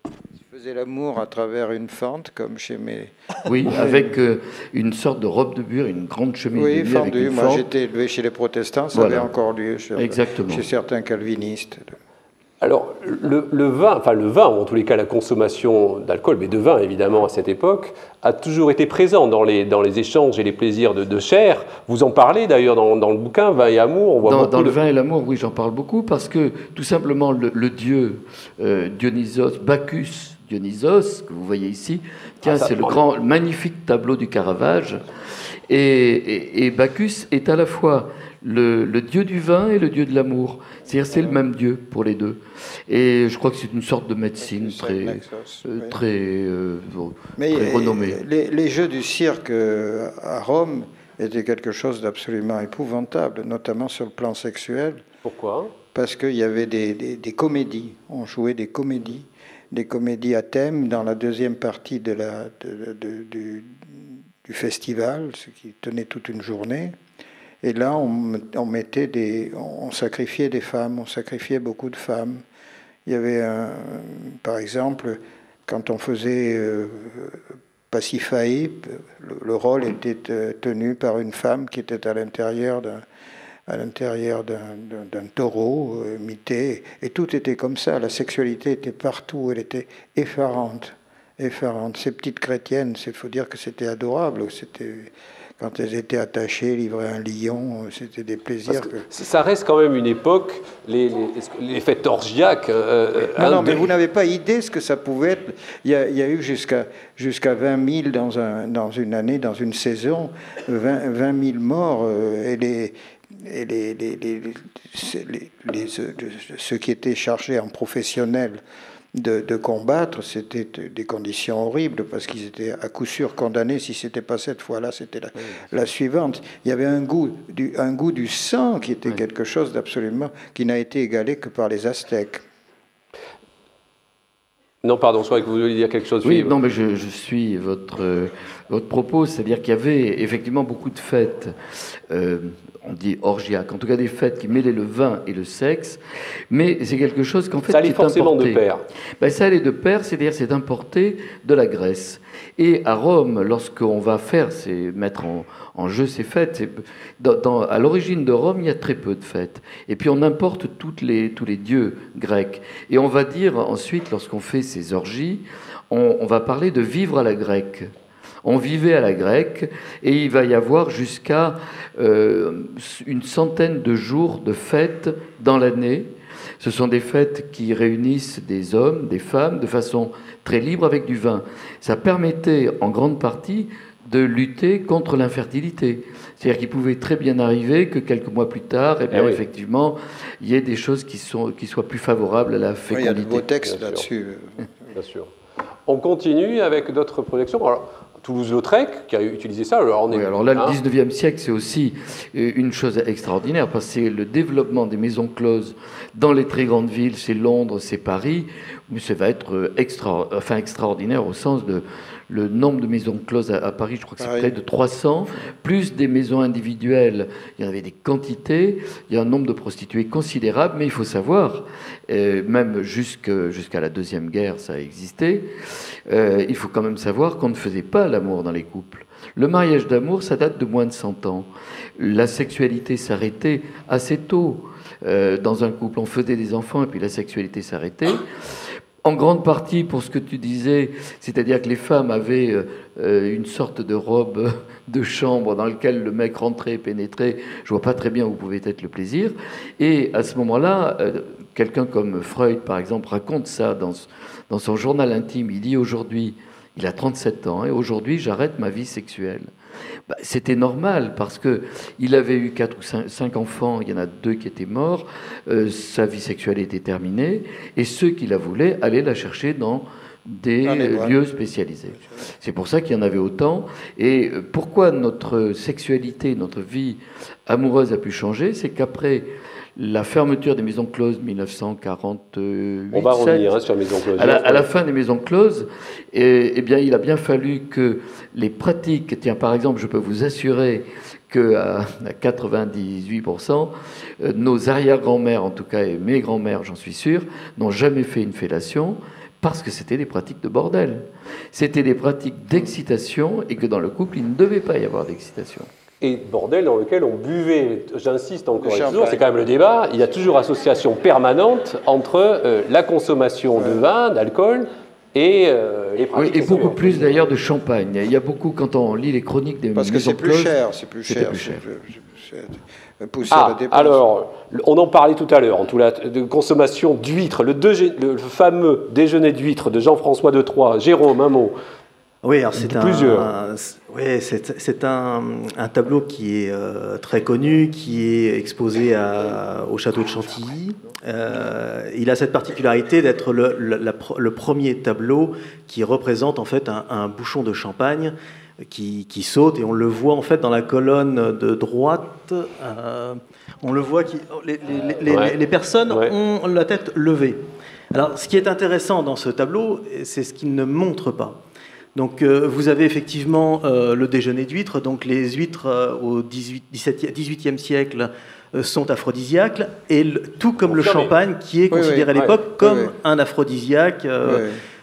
Tu faisais l'amour à travers une fente, comme chez mes... Oui, avec euh, une sorte de robe de bure, une grande chemise oui, fendue. Moi, j'étais élevé chez les protestants, ça avait encore lieu chez, Exactement. chez certains calvinistes. Alors, le, vin, enfin le vin, ou en tous les cas la consommation d'alcool, mais de vin évidemment à cette époque, a toujours été présent dans les, dans les échanges et les plaisirs de, chair. Vous en parlez d'ailleurs dans, le bouquin Vin et amour. On voit dans, le vin et l'amour, oui, j'en parle beaucoup parce que tout simplement le, dieu euh, Dionysos, Bacchus, Dionysos, que vous voyez ici. Tiens, ah, c'est le grand, magnifique tableau du Caravage. Et, Bacchus est à la fois le, dieu du vin et le dieu de l'amour. C'est-à-dire c'est le même dieu pour les deux. Et je crois que c'est une sorte de médecine très, euh, très, euh, très renommée. Les, jeux du cirque euh, à Rome étaient quelque chose d'absolument épouvantable, notamment sur le plan sexuel. Pourquoi? Parce qu'il y avait des, des, comédies. On jouait des comédies des comédies à thème dans la deuxième partie de la, du, du festival, ce qui tenait toute une journée. Et là, on, mettait des, on sacrifiait des femmes, on sacrifiait beaucoup de femmes. Il y avait, par exemple, quand on faisait euh, le, rôle était euh, tenu par une femme qui était à l'intérieur d'un à l'intérieur d'un taureau euh, mité, et tout était comme ça. La sexualité était partout, elle était effarante effarante. Ces petites chrétiennes, il faut dire que c'était adorable. C'était quand elles étaient attachées, livrées à un lion, c'était des plaisirs. Ça reste quand même une époque, les, les, fêtes orgiaques. Euh, euh, non, mais vous n'avez pas idée ce que ça pouvait être. Il y a, eu jusqu'à jusqu'à 20 000 dans, un, dans une année, dans une saison, 20, 20 000 morts. Euh, et les, et les, les, les, ceux qui étaient chargés en professionnels de, combattre, c'était des conditions horribles parce qu'ils étaient à coup sûr condamnés. Si c'était pas cette fois-là, c'était la, suivante. Il y avait un goût du, un goût du sang qui était quelque chose d'absolument qui n'a été égalé que par les Aztèques. Non, pardon, je crois que vous vouliez dire quelque chose. Oui, non, mais je, suis votre, votre propos, c'est-à-dire qu'il y avait effectivement beaucoup de fêtes. Euh, on dit orgiaque, en tout cas des fêtes qui mêlaient le vin et le sexe, mais c'est quelque chose qu'en fait. Ça allait forcément de pair. Ben, ça allait de pair, c'est-à-dire c'est importé de la Grèce. Et à Rome, lorsqu'on va faire, c'est mettre en, jeu ces fêtes, dans, à l'origine de Rome, il y a très peu de fêtes. Et puis on importe toutes les, tous les dieux grecs. Et on va dire ensuite, lorsqu'on fait ces orgies, on, on va parler de vivre à la grecque. On vivait à la grecque et il va y avoir jusqu'à euh, une centaine de jours de fêtes dans l'année. Ce sont des fêtes qui réunissent des hommes, des femmes, de façon très libre avec du vin. Ça permettait en grande partie de lutter contre l'infertilité. C'est-à-dire qu'il pouvait très bien arriver que quelques mois plus tard, eh bien, eh effectivement, il y ait des choses qui, sont, qui soient plus favorables à la fécondité. il y a de beaux textes là-dessus. Bien sûr. On continue avec d'autres projections. Alors, Toulouse-Lautrec qui a utilisé ça. Alors, on est, alors là, le 19e siècle, c'est aussi euh, une chose extraordinaire parce que c'est le développement des maisons closes dans les très grandes villes, c'est Londres, c'est Paris, mais ça va être euh, extra, enfin, extraordinaire au sens de le nombre de maisons closes à, Paris, je crois que c'est près de 300, plus des maisons individuelles. Il y en avait des quantités, il y a un nombre de prostituées considérable, mais il faut savoir, euh, même jusqu'à la Deuxième Guerre, ça a existé, euh, il faut quand même savoir qu'on ne faisait pas l'amour dans les couples. Le mariage d'amour, ça date de moins de 100 ans. La sexualité s'arrêtait assez tôt. Euh, dans un couple, on faisait des enfants et puis la sexualité s'arrêtait en grande partie pour ce que tu disais, c'est-à-dire que les femmes avaient euh, une sorte de robe de chambre dans laquelle le mec rentrait pénétrait. Je vois pas très bien où pouvait être le plaisir. Et à ce moment-là, euh, quelqu'un comme Freud, par exemple, raconte ça dans, dans son journal intime. Il dit aujourd'hui, il a 37 ans, et aujourd'hui j'arrête ma vie sexuelle. Bah, c'était normal parce que il avait eu quatre ou cinq, enfants, il y en a deux qui étaient morts, euh, sa vie sexuelle était terminée, et ceux qui la voulaient allaient la chercher dans des lieux spécialisés. C'est pour ça qu'il y en avait autant. Et euh, pourquoi notre sexualité, notre vie amoureuse a pu changer, c'est qu'après la fermeture des maisons closes 1948. On va revenir hein, sur les maisons closes. À la, fin des maisons closes, et, eh bien, il a bien fallu que les pratiques, tiens, par exemple, je peux vous assurer que à 98%, euh, nos arrière-grand-mères, en tout cas, et mes grand-mères, j'en suis sûr, n'ont jamais fait une fellation parce que c'était des pratiques de bordel. C'était des pratiques d'excitation et que dans le couple, il ne devait pas y avoir d'excitation et bordel dans lequel on buvait, j'insiste encore et toujours, c'est quand même le débat, il y a toujours association permanente entre euh, la consommation de vin, d'alcool et euh, les pratiques. et beaucoup plus d'ailleurs de champagne. Il y a beaucoup, quand on lit les chroniques des Parce que c'est plus cher, c'est plus cher. Plus cher. Ah, alors, on en parlait tout à l'heure, en tout cas, de consommation d'huîtres. Le, le, fameux déjeuner d'huîtres de Jean-François de Troyes. Jérôme, un mot. Oui, c'est un, oui, c'est un, un, tableau qui est euh, très connu, qui est exposé à, au château de Chantilly. Euh, il a cette particularité d'être le, le, premier tableau qui représente en fait un, un bouchon de champagne qui, qui, saute et on le voit en fait dans la colonne de droite. Euh, on le voit, qui, les, les, les, personnes ont la tête levée. Alors, ce qui est intéressant dans ce tableau, c'est ce qu'il ne montre pas. Donc euh, vous avez effectivement euh, le déjeuner d'huîtres. Donc les huîtres euh, au 18, 18e siècle sont aphrodisiaques, et tout comme le champagne qui est considéré à l'époque comme un aphrodisiaque.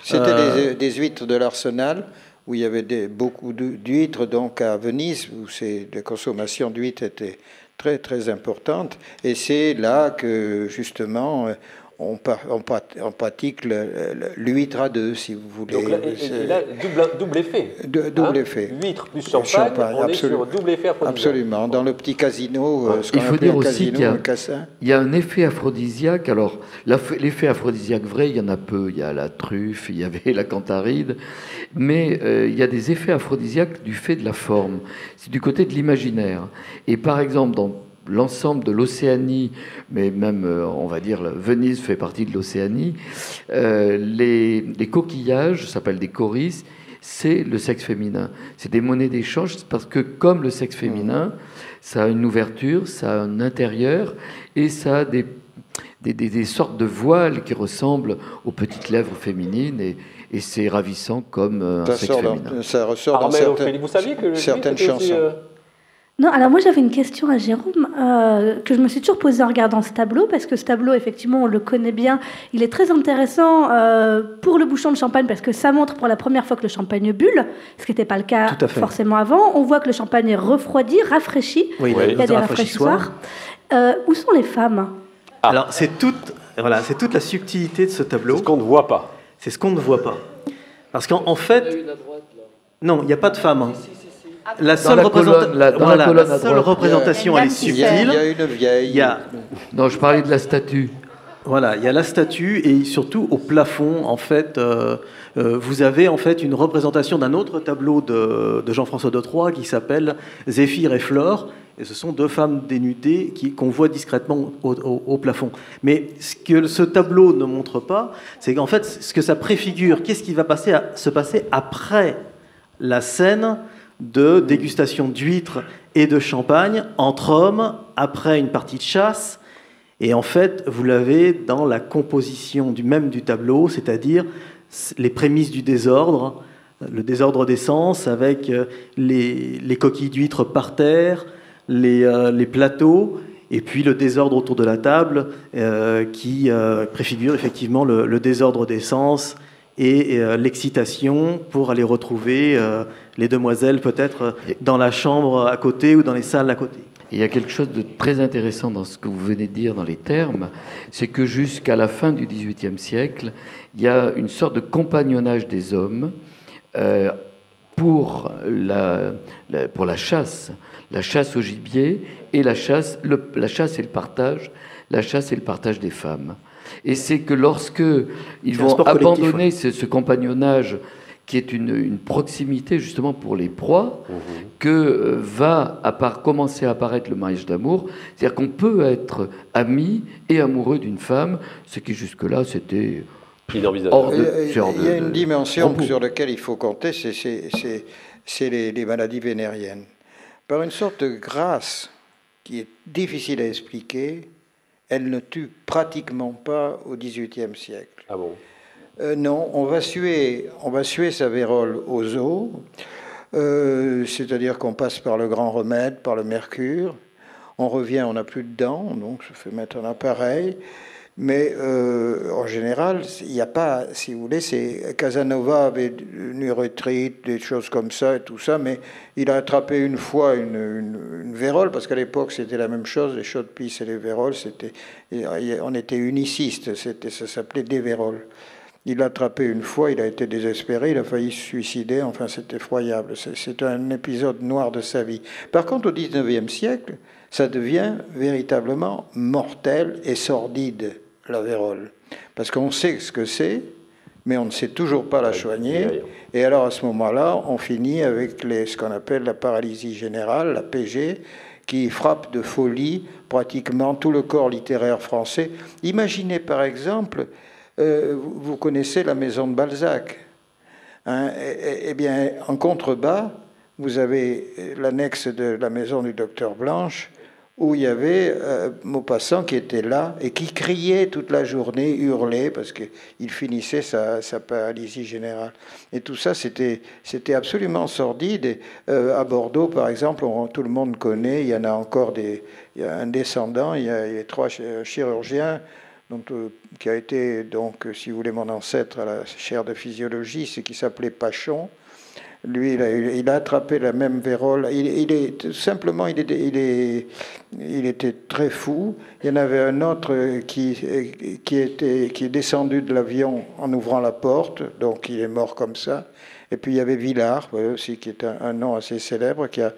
C'était des, huîtres de l'arsenal où il y avait des, beaucoup d'huîtres, donc à Venise, où la consommation d'huîtres était très très importante. Et c'est là que justement on, on, pratique l'huître à deux, si vous voulez. Donc là, double, effet. double hein effet. Huître plus champagne, on est sur double effet aphrodisiaque. Absolument. Dans le petit casino, euh, ce Il faut dire aussi qu'il y, y, a un effet aphrodisiaque. Alors, l'effet aphrodisiaque vrai, il y en a peu. Il y a la truffe, il y avait la cantaride. Mais euh, il y a des effets aphrodisiaques du fait de la forme. C'est du côté de l'imaginaire. Et par exemple, dans l'ensemble de l'Océanie, mais même, euh, on va dire, Venise fait partie de l'Océanie, euh, les, coquillages, ça s'appelle des choris, c'est le sexe féminin. C'est des monnaies d'échange parce que comme le sexe féminin, ça a une ouverture, ça a un intérieur et ça a des, des, sortes de voiles qui ressemblent aux petites lèvres féminines et, c'est ravissant comme euh, un sexe féminin. ça ressort dans certaines, vous saviez que certaines chansons. Non, alors moi j'avais une question à Jérôme euh, que je me suis toujours posée en regardant ce tableau, parce que ce tableau, effectivement, on le connaît bien. Il est très intéressant euh, pour le bouchon de champagne, parce que ça montre pour la première fois que le champagne bulle, ce qui n'était pas le cas forcément avant. On voit que le champagne est refroidi, rafraîchi. Oui, il y a des rafraîchissoirs. Euh, où sont les femmes? Ah. Alors c'est toute, voilà, c'est toute la subtilité de ce tableau. C'est ce qu'on ne voit pas. C'est ce qu'on ne voit pas. Parce qu'en fait... Non, il n'y a pas de femmes. Hein. La seule, représentation, elle est subtile. Il y a une vieille. Non, je parlais de la statue. Voilà, il y a la statue et surtout au plafond, en fait, euh, euh, vous avez en fait une représentation d'un autre tableau de, Jean-François de Troyes qui s'appelle Zéphyr et Flore, et ce sont deux femmes dénudées qu'on voit discrètement au, plafond. Mais ce que ce tableau ne montre pas, c'est qu'en fait, ce que ça préfigure, qu'est-ce qui va passer à, se passer après la scène de dégustation d'huîtres et de champagne entre hommes après une partie de chasse. Et en fait, vous l'avez dans la composition du même du tableau, c'est-à-dire les prémices du désordre, le désordre des sens avec euh, les, coquilles d'huîtres par terre, euh, les, plateaux, et puis le désordre autour de la table euh, qui préfigure effectivement le, le, désordre des sens et l'excitation pour aller retrouver les demoiselles peut-être dans la chambre à côté ou dans les salles à côté. Il y a quelque chose de très intéressant dans ce que vous venez de dire dans les termes, c'est que jusqu'à la fin du XVIIIe siècle, il y a une sorte de compagnonnage des hommes euh, pour, la, pour la chasse, la chasse au gibier et la chasse, la chasse et le partage, la chasse et le partage des femmes. Et c'est que lorsque ils vont abandonner ce, compagnonnage qui est une, proximité justement pour les proies, mhm. que euh, va à part, commencer à apparaître le mariage d'amour. C'est-à-dire qu'on peut être ami et amoureux d'une femme, ce qui jusque-là c'était inenvisageable. Il y a une dimension sur laquelle il faut compter, c'est les, les maladies vénériennes. Par une sorte de grâce qui est difficile à expliquer, elle ne tue pratiquement pas au XVIIIe siècle. Ah bon? Euh, non, on va suer, on va suer sa vérole aux os, euh, c'est-à-dire qu'on passe par le grand remède, par le mercure. On revient, on n'a plus de dents, donc je fais mettre un appareil. Mais euh, en général, il n'y a pas, si vous voulez, c'est Casanova avait une urethrites, des choses comme ça et tout ça, mais il a attrapé une fois une, une, vérole, parce qu'à l'époque c'était la même chose, les chaudes pisses et les véroles, c'était, on était unicistes, c'était, ça s'appelait des véroles. Il l'a attrapé une fois, il a été désespéré, il a failli se suicider, enfin c'est effroyable. C'est un épisode noir de sa vie. Par contre, au XIXe siècle, ça devient véritablement mortel et sordide, la vérole. Parce qu'on sait ce que c'est, mais on ne sait toujours pas la soigner. Et alors à ce moment-là, on finit avec les, ce qu'on appelle la paralysie générale, la PG, qui frappe de folie pratiquement tout le corps littéraire français. Imaginez par exemple, euh, vous connaissez la maison de Balzac. Hein, eh, bien, en contrebas, vous avez l'annexe de la maison du docteur Blanche, où il y avait euh, Maupassant qui était là et qui criait toute la journée, hurlait, parce qu'il finissait sa, paralysie générale. Et tout ça, c'était absolument sordide. Euh, à Bordeaux, par exemple, tout le monde connaît, il y en a encore des, il y a un descendant, il y a, trois chirurgiens, donc, euh, qui a été, donc, si vous voulez, mon ancêtre à la chaire de physiologie, c'est qui s'appelait Pachon. Lui, il a, attrapé la même vérole. Il, est simplement, il, est, il était très fou. Il y en avait un autre qui, qui, était, qui est descendu de l'avion en ouvrant la porte, donc il est mort comme ça. Et puis il y avait Villard, aussi, qui est un, nom assez célèbre, qui a,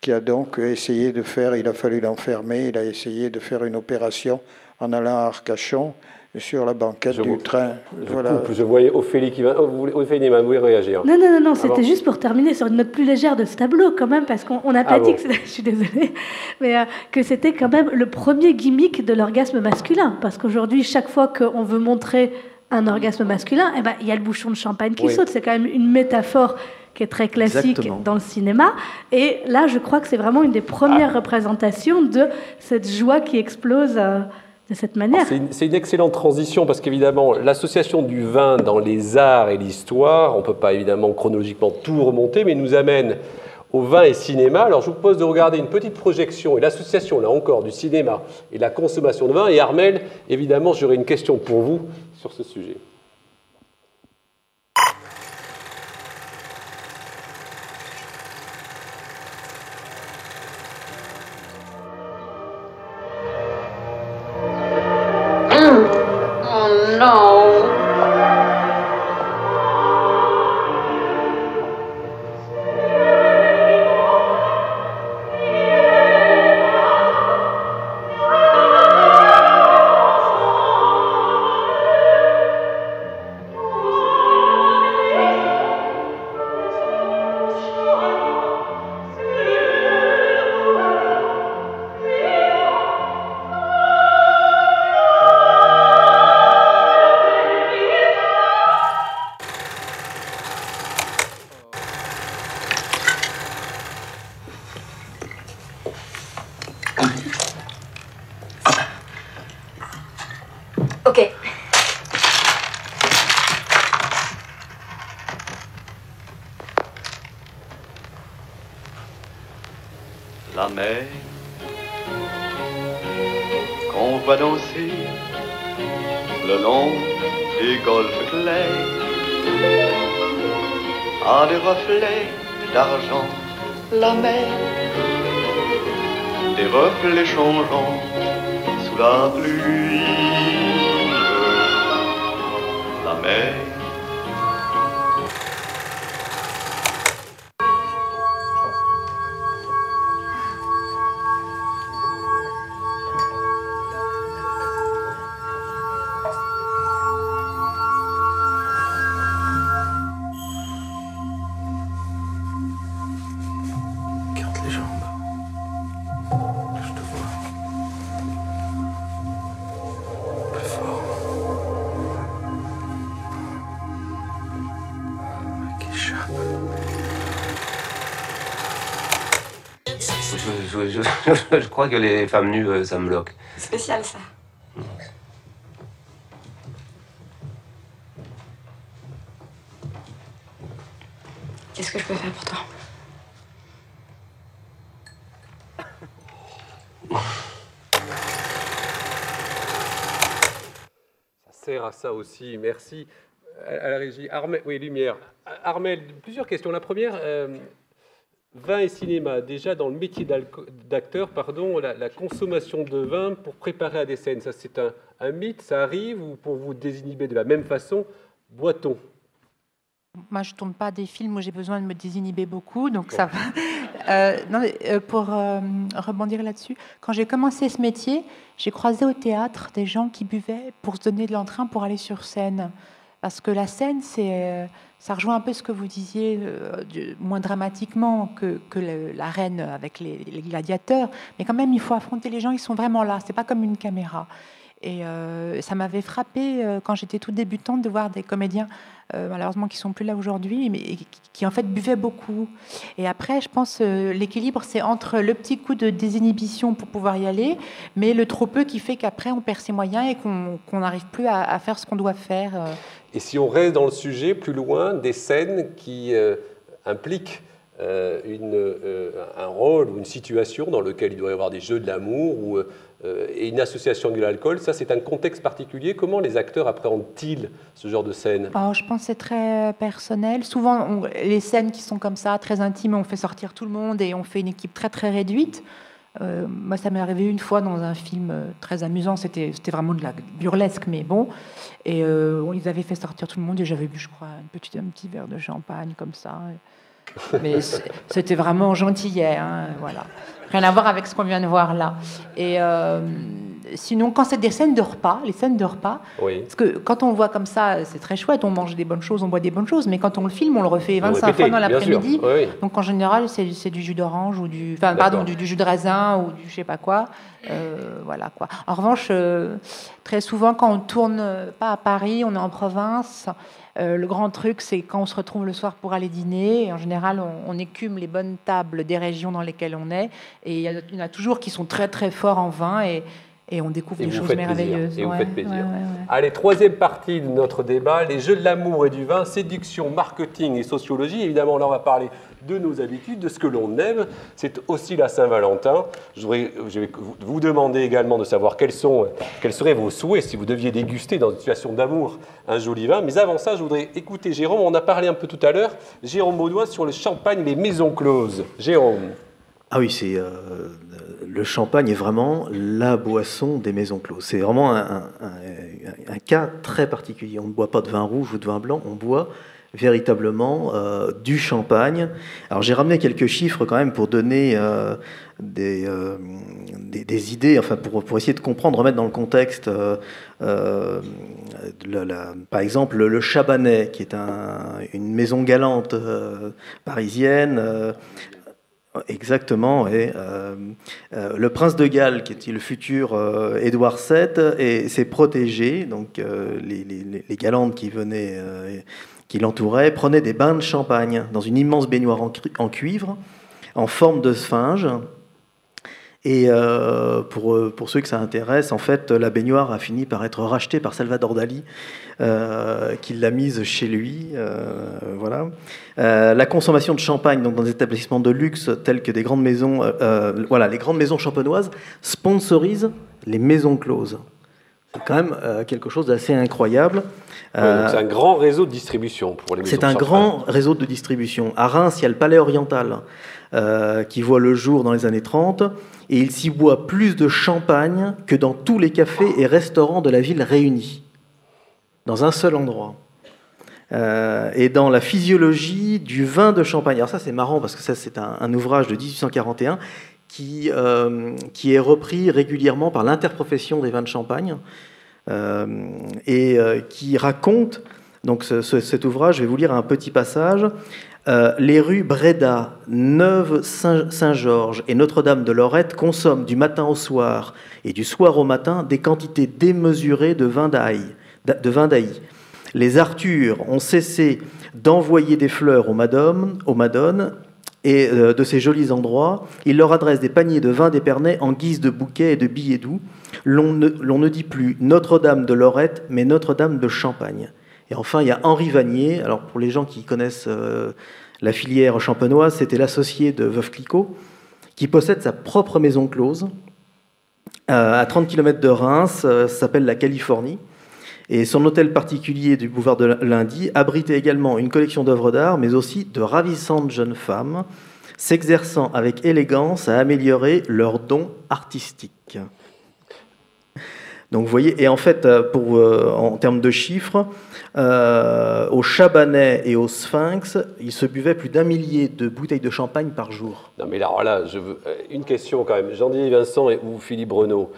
qui a donc essayé de faire, il a fallu l'enfermer, il a essayé de faire une opération en allant à Arcachon sur la banquette du train. Je, voilà. je voyais Ophélie qui va. Oh, vous, Ophélie, vous voulez réagir Non, non, non, non c'était juste pour terminer sur une note plus légère de ce tableau, quand même, parce qu'on n'a pas ah dit que je suis désolée, mais euh, que c'était quand même le premier gimmick de l'orgasme masculin. Parce qu'aujourd'hui, chaque fois qu'on veut montrer un orgasme masculin, eh ben, il y a le bouchon de champagne qui saute. C'est quand même une métaphore qui est très classique dans le cinéma. Et là, je crois que c'est vraiment une des premières ah. représentations de cette joie qui explose. Euh, de cette manière. C'est une, excellente transition parce qu'évidemment, l'association du vin dans les arts et l'histoire, on ne peut pas évidemment chronologiquement tout remonter, mais nous amène au vin et cinéma. Alors je vous propose de regarder une petite projection et l'association, là encore, du cinéma et la consommation de vin. Et Armel, évidemment, j'aurais une question pour vous sur ce sujet. Je, crois que les femmes nues, euh, ça me bloque. Spécial, ça. Qu'est-ce que je peux faire pour toi? Ça sert à ça aussi, merci. À la régie. Armel, oui, Lumière. Armel, plusieurs questions. La première, euh, Vin et cinéma, déjà dans le métier d'acteur, pardon, la, consommation de vin pour préparer à des scènes, ça c'est un, mythe, ça arrive ou pour vous désinhiber de la même façon Boiton? Moi, je ne tourne pas des films où j'ai besoin de me désinhiber beaucoup, donc ça va. Euh, non, euh, pour euh, rebondir là-dessus, quand j'ai commencé ce métier, j'ai croisé au théâtre des gens qui buvaient pour se donner de l'entrain pour aller sur scène. Parce que la scène, c'est, ça rejoint un peu ce que vous disiez, moins dramatiquement que, que la reine avec les, gladiateurs. Mais quand même, il faut affronter les gens, ils sont vraiment là. C'est pas comme une caméra. Et ça m'avait frappé quand j'étais toute débutante de voir des comédiens euh, malheureusement qui sont plus là aujourd'hui, mais qui, en fait buvaient beaucoup. Et après, je pense euh, l'équilibre, c'est entre le petit coup de désinhibition pour pouvoir y aller, mais le trop peu qui fait qu'après on perd ses moyens et qu'on n'arrive plus à, faire ce qu'on doit faire. Euh. Et si on reste dans le sujet, plus loin, des scènes qui impliquent une, un rôle ou une situation dans lequel il doit y avoir des jeux de l'amour ou euh, et une association de l'alcool, ça c'est un contexte particulier. Comment les acteurs appréhendent-ils ce genre de scène? Oh, Je pense que c'est très personnel. Souvent, les scènes qui sont comme ça, très intimes, on fait sortir tout le monde et on fait une équipe très très réduite. Euh, moi, ça m'est arrivé une fois dans un film euh, très amusant. C'était, vraiment de la burlesque, mais bon. Et ils avaient fait sortir tout le monde et j'avais bu, je crois, une petite, un petit verre de champagne comme ça. Mais c'était vraiment gentillet, hein, voilà. Rien à voir avec ce qu'on vient de voir là. Et euh, sinon, quand c'est des scènes de repas, les scènes de repas, parce que quand on le voit comme ça, c'est très chouette, on mange des bonnes choses, on boit des bonnes choses, mais quand on le filme, on le refait 25 fois dans l'après-midi. Donc en général, c'est du jus d'orange ou du, enfin, pardon, du, jus de raisin ou du je sais pas quoi. Euh, voilà quoi. En revanche, euh, très souvent, quand on tourne pas à Paris, on est en province. Euh, le grand truc, c'est quand on se retrouve le soir pour aller dîner, en général, on, écume les bonnes tables des régions dans lesquelles on est. Et il y, en a toujours qui sont très très forts en vin. Et, et on découvre des choses merveilleuses. Et vous faites plaisir. Allez, troisième partie de notre débat, les jeux de l'amour et du vin, séduction, marketing et sociologie. Évidemment, là, on va parler de nos habitudes, de ce que l'on aime. C'est aussi la Saint-Valentin. Je, je, vais vous demander également de savoir quels, sont, quels seraient vos souhaits si vous deviez déguster dans une situation d'amour un joli vin. Mais avant ça, je voudrais écouter Jérôme. On a parlé un peu tout à l'heure, Jérôme Baudoin, sur le champagne, les maisons closes. Jérôme. Ah oui, c'est euh, le champagne est vraiment la boisson des maisons closes. C'est vraiment un, cas très particulier. On ne boit pas de vin rouge ou de vin blanc, on boit véritablement euh, du champagne. Alors j'ai ramené quelques chiffres quand même pour donner euh, des, idées, enfin pour, pour, essayer de comprendre, remettre dans le contexte. par exemple, le, Chabanais, qui est une maison galante parisienne, Exactement. Euh, euh, le prince de Galles, qui est le futur euh, Édouard VII, et ses protégés, donc les, les, galantes qui venaient, qui l'entouraient, prenaient des bains de champagne dans une immense baignoire en, cuivre, en forme de sphinge. Et pour, pour ceux que ça intéresse, en fait, la baignoire a fini par être rachetée par Salvador Dali euh, qu'il l'a mise chez lui. Euh, voilà. Euh, la consommation de champagne donc dans des établissements de luxe tels que des grandes maisons, voilà, les grandes maisons champenoises sponsorisent les maisons closes. C'est quand même quelque chose d'assez incroyable. c'est un grand réseau de distribution pour les maisons C'est un grand réseau de distribution. À Reims, il y a le Palais Oriental qui voit le jour dans les années 30 et il s'y boit plus de champagne que dans tous les cafés et restaurants de la ville réunis dans un seul endroit. Euh, et dans la physiologie du vin de Champagne. Alors ça c'est marrant parce que ça c'est un, ouvrage de 1841 qui, euh, qui est repris régulièrement par l'interprofession des vins de Champagne euh, et qui raconte, donc cet ouvrage, je vais vous lire un petit passage, les rues Bréda, Neuve, Saint-Georges et Notre-Dame de Lorette consomment du matin au soir et du soir au matin des quantités démesurées de vin d'ail. Les Arthurs ont cessé d'envoyer des fleurs aux madones, aux madones et euh, de ces jolis endroits. Ils leur adressent des paniers de vin d'Épernay en guise de bouquets et de billets doux. L'on ne, dit plus Notre-Dame de Lorette, mais Notre-Dame de Champagne. Et enfin, il y a Henri Vanier. Alors, pour les gens qui connaissent euh, la filière champenoise, c'était l'associé de Veuve Clicquot, qui possède sa propre maison close euh, à 30 km de Reims. ça s'appelle la Californie. Et son hôtel particulier du boulevard de Lundi abritait également une collection d'œuvres d'art, mais aussi de ravissantes jeunes femmes s'exerçant avec élégance à améliorer leurs dons artistiques. Donc vous voyez, et en fait, pour, en termes de chiffres, au Chabanais et au Sphinx, il se buvait plus d'un millier de bouteilles de champagne par jour. Non mais là, je veux... une question quand même. Jean-Denis Vincent et, ou Philippe Renaud,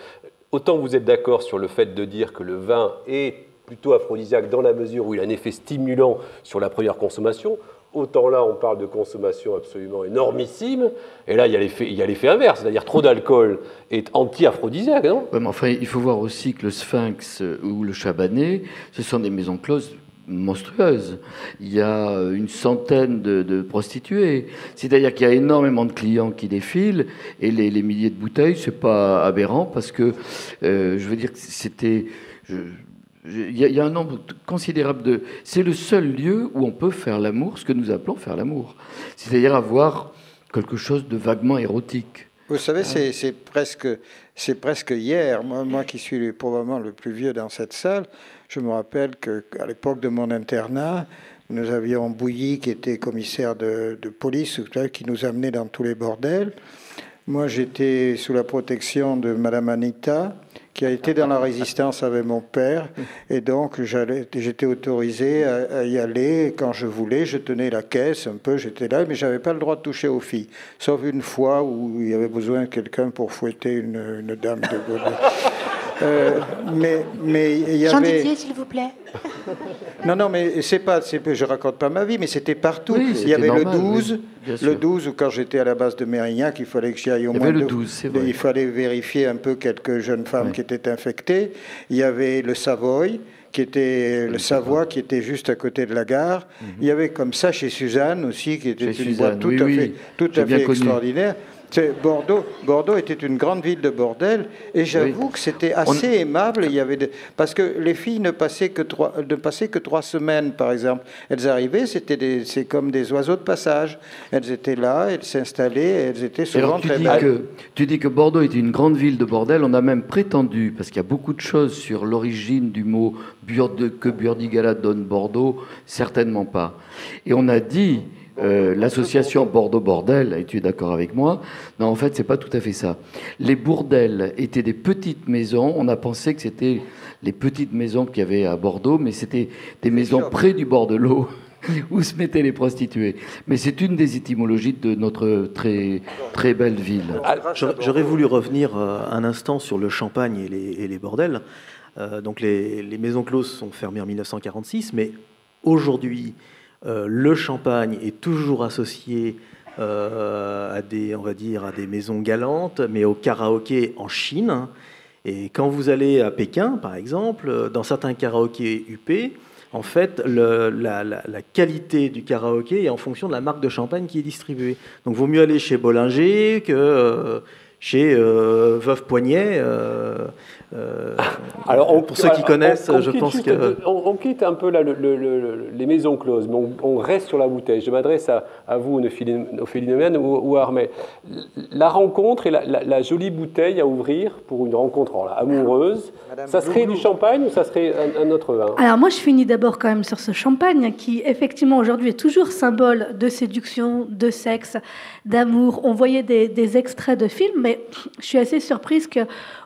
autant vous êtes d'accord sur le fait de dire que le vin est plutôt aphrodisiaque dans la mesure où il a un effet stimulant sur la première consommation, autant là on parle de consommation absolument énormissime, et là il y a l'effet inverse, c'est-à-dire trop d'alcool est anti-aphrodisiaque, non? Mais enfin, Il faut voir aussi que le Sphinx ou le Chabanais, ce sont des maisons closes monstrueuses. Il y a une centaine de, prostituées. C'est-à-dire qu'il y a énormément de clients qui défilent et les, milliers de bouteilles, c'est pas aberrant parce que euh, je veux dire que c'était. Il y, a un nombre considérable de. C'est le seul lieu où on peut faire l'amour, ce que nous appelons faire l'amour. C'est-à-dire avoir quelque chose de vaguement érotique. Vous savez, hein c'est presque, presque hier. Moi, moi qui suis probablement le plus vieux dans cette salle, je me rappelle qu'à l'époque de mon internat, nous avions Bouilly, qui était commissaire de, de police, qui nous amenait dans tous les bordels. Moi, j'étais sous la protection de Madame Anita, qui a été dans la résistance avec mon père, et donc j'étais autorisé à, y aller quand je voulais. Je tenais la caisse un peu, j'étais là, mais j'avais pas le droit de toucher aux filles, sauf une fois où il y avait besoin de quelqu'un pour fouetter une, dame de euh, mais mais il y Jean avait... Didier, s'il vous plaît. Non, non, mais c'est pas, je raconte pas ma vie, mais c'était partout. il y avait le 12, le 12 où quand j'étais à la base de Mérignac, il fallait que j'y aille au moins. le 12, vrai. Il fallait vérifier un peu quelques jeunes femmes qui étaient infectées. Il y avait le Savoy qui était le Savoie, qui était juste à côté de la gare. Mhm. Il y avait comme ça chez Suzanne aussi, qui était une boîte tout à fait, tout à fait extraordinaire. Bordeaux, Bordeaux était une grande ville de bordel, et j'avoue que c'était assez aimable. Il y avait parce que les filles ne passaient que trois, ne passaient que trois semaines, par exemple. Elles arrivaient, c'était c'est comme des oiseaux de passage. Elles étaient là, elles s'installaient, elles étaient souvent tu très dis que, Tu dis que Bordeaux était une grande ville de bordel. On a même prétendu, parce qu'il y a beaucoup de choses sur l'origine du mot que Burdigala donne Bordeaux, certainement pas. Et on a dit euh, l'association Bordeaux Bordel, et tu es d'accord avec moi? Non, en fait, c'est pas tout à fait ça. Les bourdels étaient des petites maisons. On a pensé que c'était les petites maisons qu'il y avait à Bordeaux, mais c'était des maisons près du bord de l'eau où se mettaient les prostituées. Mais c'est une des étymologies de notre très, très belle ville. J'aurais voulu revenir euh, un instant sur le champagne et les, et les bordels. Euh, donc les, les maisons closes sont fermées en 1946, mais aujourd'hui, euh, le champagne est toujours associé euh, à des, on va dire, à des maisons galantes, mais au karaoké en Chine. Et quand vous allez à Pékin, par exemple, dans certains karaokés UP, en fait, la, qualité du karaoké est en fonction de la marque de champagne qui est distribuée. Donc, vaut mieux aller chez Bollinger que euh, chez Veuve Poignet. Euh, Alors, pour ceux qui connaissent, je pense que. On, quitte un peu les maisons closes, mais on, reste sur la bouteille. Je m'adresse à, vous, Ophélie ou, ou à Armel. La rencontre et la, jolie bouteille à ouvrir pour une rencontre amoureuse, ça serait du champagne ou ça serait un, autre vin? Alors, moi, je finis d'abord quand même sur ce champagne qui, effectivement, aujourd'hui est toujours symbole de séduction, de sexe, d'amour. On voyait des, des extraits de films, mais je suis assez surprise que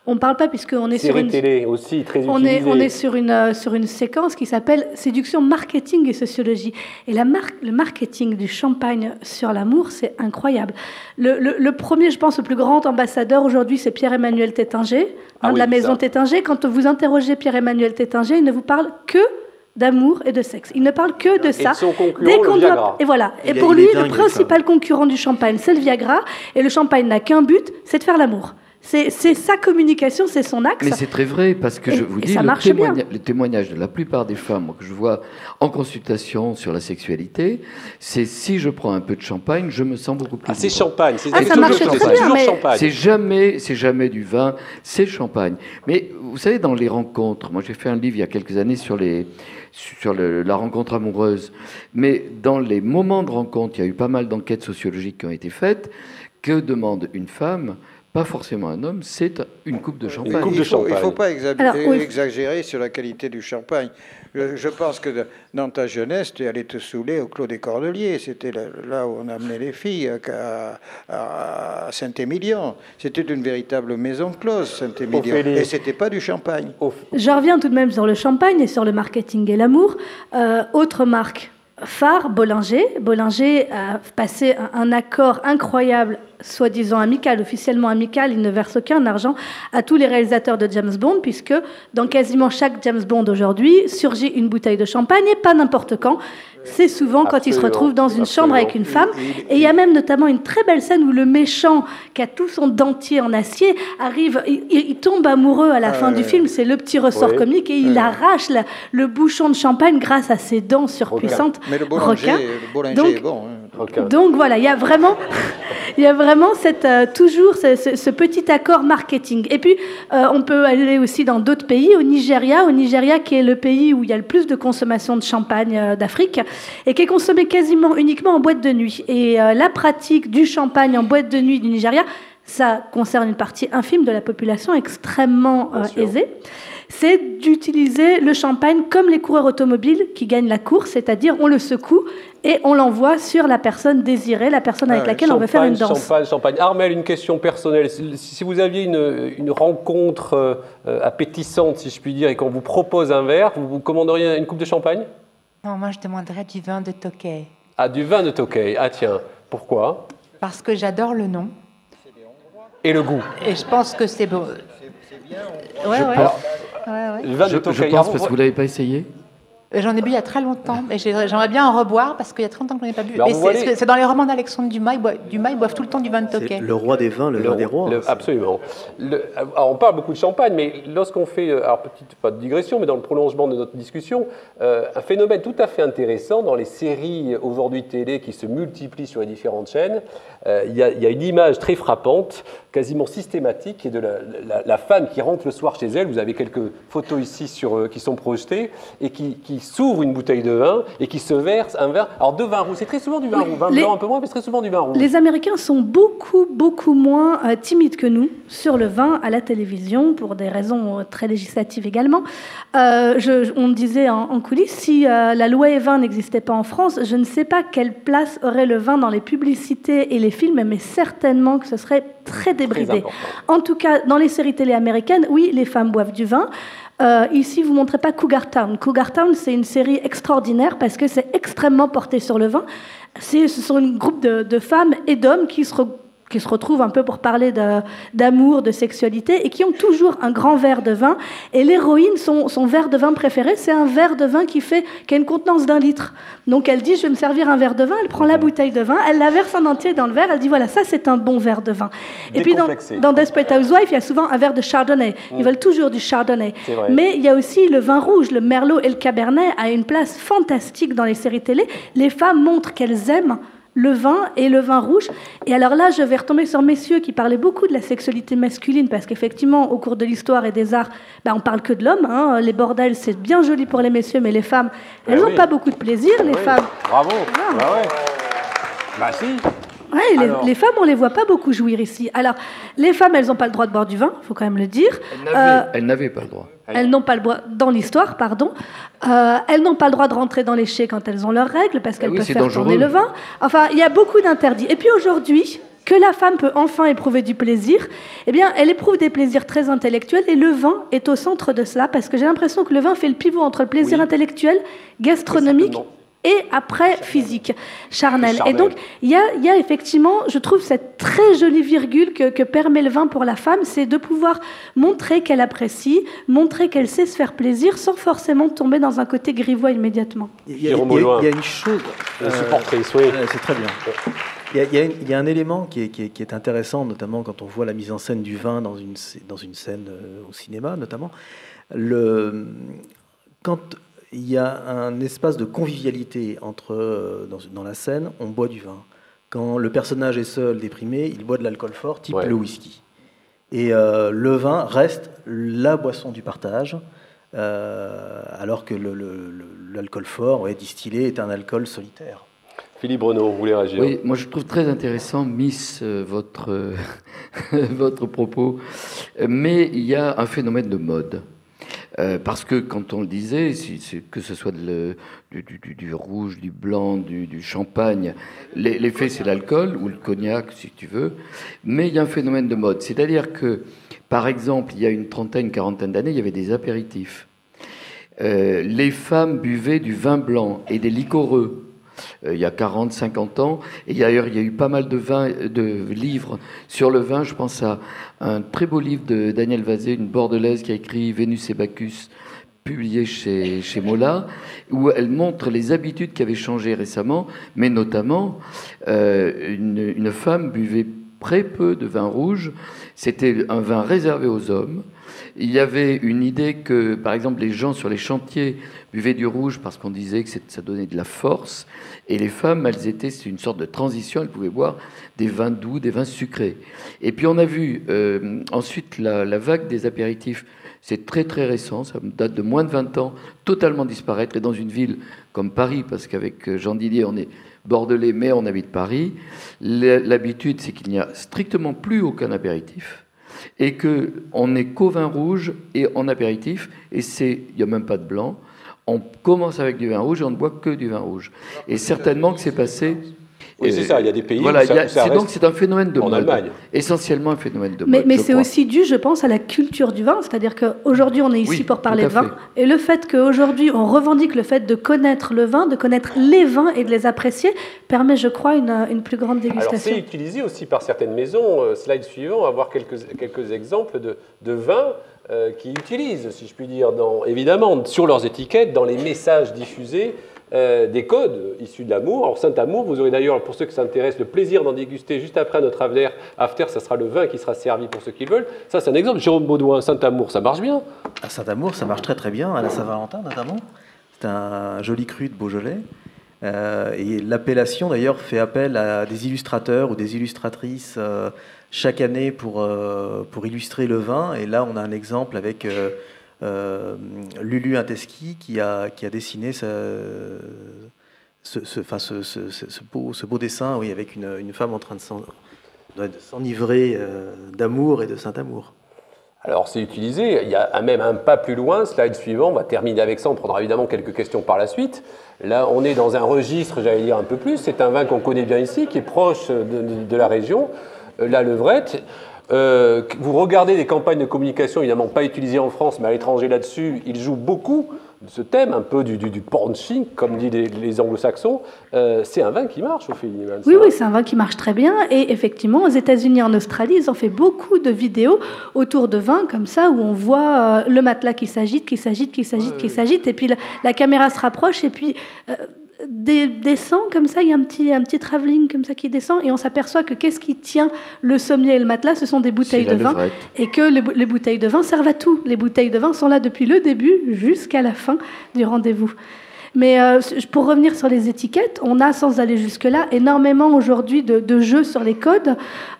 on ne parle pas puisqu'on est sur une télé aussi très on est on est sur une euh, sur une séquence qui s'appelle séduction, marketing et sociologie. Et la marque le marketing du champagne sur l'amour, c'est incroyable. Le, premier, je pense, le plus grand ambassadeur aujourd'hui, c'est Pierre-Emmanuel Tétinger, hein, ah de la maison Tétinger. Quand vous interrogez Pierre-Emmanuel Tétinger, il ne vous parle que d'amour et de sexe. Il ne parle que de ça. Dès qu'on et voilà. Et pour lui, le principal concurrent du champagne, c'est le Viagra. Et le champagne n'a qu'un but, c'est de faire l'amour. C'est sa communication, c'est son axe. Mais c'est très vrai, parce que je vous dis, le, témoignage de la plupart des femmes que je vois en consultation sur la sexualité, c'est si je prends un peu de champagne, je me sens beaucoup plus. Ah, c'est champagne, c'est ah, toujours champagne. C'est jamais, c'est jamais du vin, c'est champagne. Mais vous savez, dans les rencontres, moi j'ai fait un livre il y a quelques années sur les sur la rencontre amoureuse, mais dans les moments de rencontre, il y a eu pas mal d'enquêtes sociologiques qui ont été faites. Que demande une femme pas forcément un homme, c'est une coupe de champagne. il ne faut, pas exagérer sur la qualité du champagne. Je, pense que dans ta jeunesse, tu allais te saouler au Clos des Cordeliers. C'était là où on amenait les filles, à, Saint-Émilion. C'était une véritable maison close, Saint-Émilion. Et c'était pas du champagne. Je reviens tout de même sur le champagne et sur le marketing et l'amour. Euh, autre marque phare, Bollinger. Bollinger a passé un accord incroyable soi-disant amical, officiellement amical, il ne verse aucun argent à tous les réalisateurs de James Bond, puisque dans quasiment chaque James Bond aujourd'hui surgit une bouteille de champagne, et pas n'importe quand. C'est souvent quand il se retrouve dans une chambre avec une femme. Et il y a même notamment une très belle scène où le méchant, qui a tout son dentier en acier, arrive, il, tombe amoureux à la fin du film. C'est le petit ressort comique et il arrache le bouchon de champagne grâce à ses dents surpuissantes. Mais le Bollinger, est bon. Hein. Donc voilà, il y a vraiment, il y a vraiment cette, euh, toujours ce, petit accord marketing. Et puis, euh, on peut aller aussi dans d'autres pays, au Nigeria, au Nigeria qui est le pays où il y a le plus de consommation de champagne euh, d'Afrique et qui est consommé quasiment uniquement en boîte de nuit. Et la pratique du champagne en boîte de nuit du Nigeria, ça concerne une partie infime de la population extrêmement aisée c'est d'utiliser le champagne comme les coureurs automobiles qui gagnent la course, c'est-à-dire on le secoue et on l'envoie sur la personne désirée, la personne avec laquelle on veut faire une danse. Champagne, champagne. Armel, une question personnelle. Si vous aviez une, rencontre euh, appétissante, si je puis dire, et qu'on vous propose un verre, vous, vous commanderiez une coupe de champagne? Non, moi je demanderais du vin de Tokay. Ah, du vin de Tokay. Ah tiens, pourquoi? Parce que j'adore le nom. Et le goût. Et je pense que c'est beau. C'est bien. Ouais, ouais. Je, je pense parce que vous l'avez pas essayé. J'en ai bu il y a très longtemps, et j'aimerais bien en reboire parce qu'il y a 30 ans que je n'en ai pas bu. Mais c'est dans les romans d'Alexandre Dumas, ils boivent, boivent, tout le temps du vin de Tokay. Le roi des vins, le, vin des rois. absolument. on parle beaucoup de champagne, mais lorsqu'on fait, euh, alors petite pas de digression, mais dans le prolongement de notre discussion, euh, un phénomène tout à fait intéressant dans les séries aujourd'hui télé qui se multiplient sur les différentes chaînes, euh, il y, a une image très frappante, quasiment systématique, de la, femme qui rentre le soir chez elle. Vous avez quelques photos ici sur, qui sont projetées et qui, qui s'ouvre une bouteille de vin et qui se verse un verre. Alors de vin rouge, c'est très souvent du vin rouge, vin blanc un peu moins, mais c'est très souvent du vin rouge. Les Américains sont beaucoup, beaucoup moins euh, timides que nous sur le vin à la télévision, pour des raisons euh, très législatives également. Euh, je, on disait en, coulisses, si la loi E20 n'existait pas en France, je ne sais pas quelle place aurait le vin dans les publicités et les films, mais certainement que ce serait très débridé. en tout cas, dans les séries télé américaines, oui, les femmes boivent du vin. Euh, ici, vous ne montrez pas Cougar Town. Cougar Town, c'est une série extraordinaire parce que c'est extrêmement porté sur le vin. Ce sont un groupe de, de femmes et d'hommes qui se qui se retrouvent un peu pour parler d'amour, de, sexualité, et qui ont toujours un grand verre de vin. Et l'héroïne, son, son, verre de vin préféré, c'est un verre de vin qui, fait, qui a une contenance d'un litre. Donc elle dit, je vais me servir un verre de vin, elle prend la bouteille de vin, elle la verse en entier dans le verre, elle dit, voilà, ça c'est un bon verre de vin. Et puis dans, dans Desperate Housewives, il y a souvent un verre de chardonnay. Ils mm. veulent toujours du chardonnay. Mais il y a aussi le vin rouge, le merlot et le cabernet a une place fantastique dans les séries télé. Les femmes montrent qu'elles aiment le vin et le vin rouge. Et alors là, je vais retomber sur messieurs qui parlaient beaucoup de la sexualité masculine, parce qu'effectivement, au cours de l'histoire et des arts, ben, on parle que de l'homme. Hein. Les bordels, c'est bien joli pour les messieurs, mais les femmes, elles n'ont pas beaucoup de plaisir, les femmes. Bravo. Ah. Bah ouais. Bah si. Ouais, les, femmes, on les voit pas beaucoup jouir ici. Alors, les femmes, elles n'ont pas le droit de boire du vin, il faut quand même le dire. Elles n'avaient pas le droit. Elles n'ont pas le droit, dans l'histoire, pardon, euh, elles n'ont pas le droit de rentrer dans les chais quand elles ont leurs règles, parce qu'elles ah peuvent faire tourner le vin. Enfin, il y a beaucoup d'interdits. Et puis aujourd'hui, que la femme peut enfin éprouver du plaisir, eh bien, elle éprouve des plaisirs très intellectuels et le vin est au centre de cela parce que j'ai l'impression que le vin fait le pivot entre le plaisir intellectuel, gastronomique et après physique, charnel. Et donc, il y a, effectivement, je trouve, cette très jolie virgule que, permet le vin pour la femme, c'est de pouvoir montrer qu'elle apprécie, montrer qu'elle sait se faire plaisir sans forcément tomber dans un côté grivois immédiatement. Il y a, une chose. Euh, c'est très bien. Il y, a, un élément qui est, intéressant, notamment quand on voit la mise en scène du vin dans une, dans une scène euh, au cinéma, notamment. Le, quand il y a un espace de convivialité entre, euh, dans, la scène, on boit du vin. Quand le personnage est seul, déprimé, il boit de l'alcool fort, type le whisky. Et euh, le vin reste la boisson du partage, euh, alors que l'alcool fort, ouais, distillé, est un alcool solitaire. Philippe Renaud, vous voulez réagir Oui, moi je trouve très intéressant, Miss, votre, votre propos. Mais il y a un phénomène de mode. Euh, parce que quand on le disait, que ce soit du, rouge, du blanc, du, champagne, l'effet c'est l'alcool ou le cognac si tu veux, mais il y a un phénomène de mode. C'est-à-dire que, par exemple, il y a une trentaine, quarantaine d'années, il y avait des apéritifs. Euh, les femmes buvaient du vin blanc et des liquoreux. Euh, il y a 40, 50 ans. Et d'ailleurs, il y a eu pas mal de, de livres sur le vin. Je pense à un très beau livre de Daniel Vazé, une bordelaise qui a écrit Vénus et Bacchus, publié chez, chez Mola, où elle montre les habitudes qui avaient changé récemment, mais notamment euh, une, une femme buvait très peu de vin rouge. C'était un vin réservé aux hommes. Il y avait une idée que, par exemple, les gens sur les chantiers buvaient du rouge parce qu'on disait que ça donnait de la force. Et les femmes, elles étaient, c'est une sorte de transition, elles pouvaient boire des vins doux, des vins sucrés. Et puis on a vu euh, ensuite la, vague des apéritifs. C'est très très récent, ça date de moins de 20 ans, totalement disparaître. Et dans une ville comme Paris, parce qu'avec euh, Jean Didier, on est bordelais, mais on habite Paris, l'habitude, c'est qu'il n'y a strictement plus aucun apéritif et qu'on n'est qu'au vin rouge et en apéritif, et il n'y a même pas de blanc. On commence avec du vin rouge et on ne boit que du vin rouge. Et certainement que c'est passé oui, c'est ça. Il y a des pays voilà, c'est donc c'est un phénomène de en Allemagne. Essentiellement un phénomène de mode. Mais, c'est aussi dû, je pense, à la culture du vin. C'est-à-dire qu'aujourd'hui, on est ici pour parler de vin. Et le fait qu'aujourd'hui, on revendique le fait de connaître le vin, de connaître les vins et de les apprécier, permet, je crois, une, une plus grande dégustation. Alors, c'est utilisé aussi par certaines maisons. Euh, slide suivant, on va voir quelques, quelques exemples de, de vins euh, qui utilisent, si je puis dire, dans, évidemment, sur leurs étiquettes, dans les messages diffusés, euh, des codes issus de l'amour. Alors Saint-Amour, vous aurez d'ailleurs, pour ceux qui s'intéressent, le plaisir d'en déguster juste après notre after. After, ça sera le vin qui sera servi pour ceux qui veulent. Ça, c'est un exemple. Jérôme Baudouin, Saint-Amour, ça marche bien À Saint-Amour, ça marche très très bien, à la Saint-Valentin notamment. C'est un joli cru de Beaujolais. Euh, et l'appellation d'ailleurs fait appel à des illustrateurs ou des illustratrices euh, chaque année pour, pour illustrer le vin. Et là, on a un exemple avec Lulu Inteski qui a, qui a dessiné ce, ce, enfin, ce, beau, ce beau dessin oui, avec une, une femme en train de s'enivrer euh, d'amour et de saint-amour. Alors c'est utilisé, il y a même un pas plus loin, slide suivant, on va terminer avec ça, on prendra évidemment quelques questions par la suite. Là on est dans un registre, j'allais dire un peu plus, c'est un vin qu'on connaît bien ici, qui est proche de, de, de la région, euh, la levrette. Euh, vous regardez des campagnes de communication, évidemment pas utilisées en France, mais à l'étranger là-dessus, ils jouent beaucoup de ce thème, un peu du, du, du comme disent les, anglo-saxons. Euh, c'est un vin qui marche au Philippe. Oui, oui, c'est un vin qui marche très bien. Et effectivement, aux États-Unis, en Australie, ils ont fait beaucoup de vidéos autour de vins comme ça, où on voit euh, le matelas qui s'agite, qui s'agite, qui s'agite, qui s'agite, et puis la, caméra se rapproche, et puis descend comme ça, il y a un petit, un petit travelling comme ça qui descend, et on s'aperçoit que qu'est-ce qui tient le sommier et le matelas Ce sont des bouteilles de vin, et que les, bouteilles de vin servent à tout. Les bouteilles de vin sont là depuis le début jusqu'à la fin du rendez-vous. Mais euh, pour revenir sur les étiquettes, on a, sans aller jusque-là, énormément aujourd'hui de, jeux sur les codes.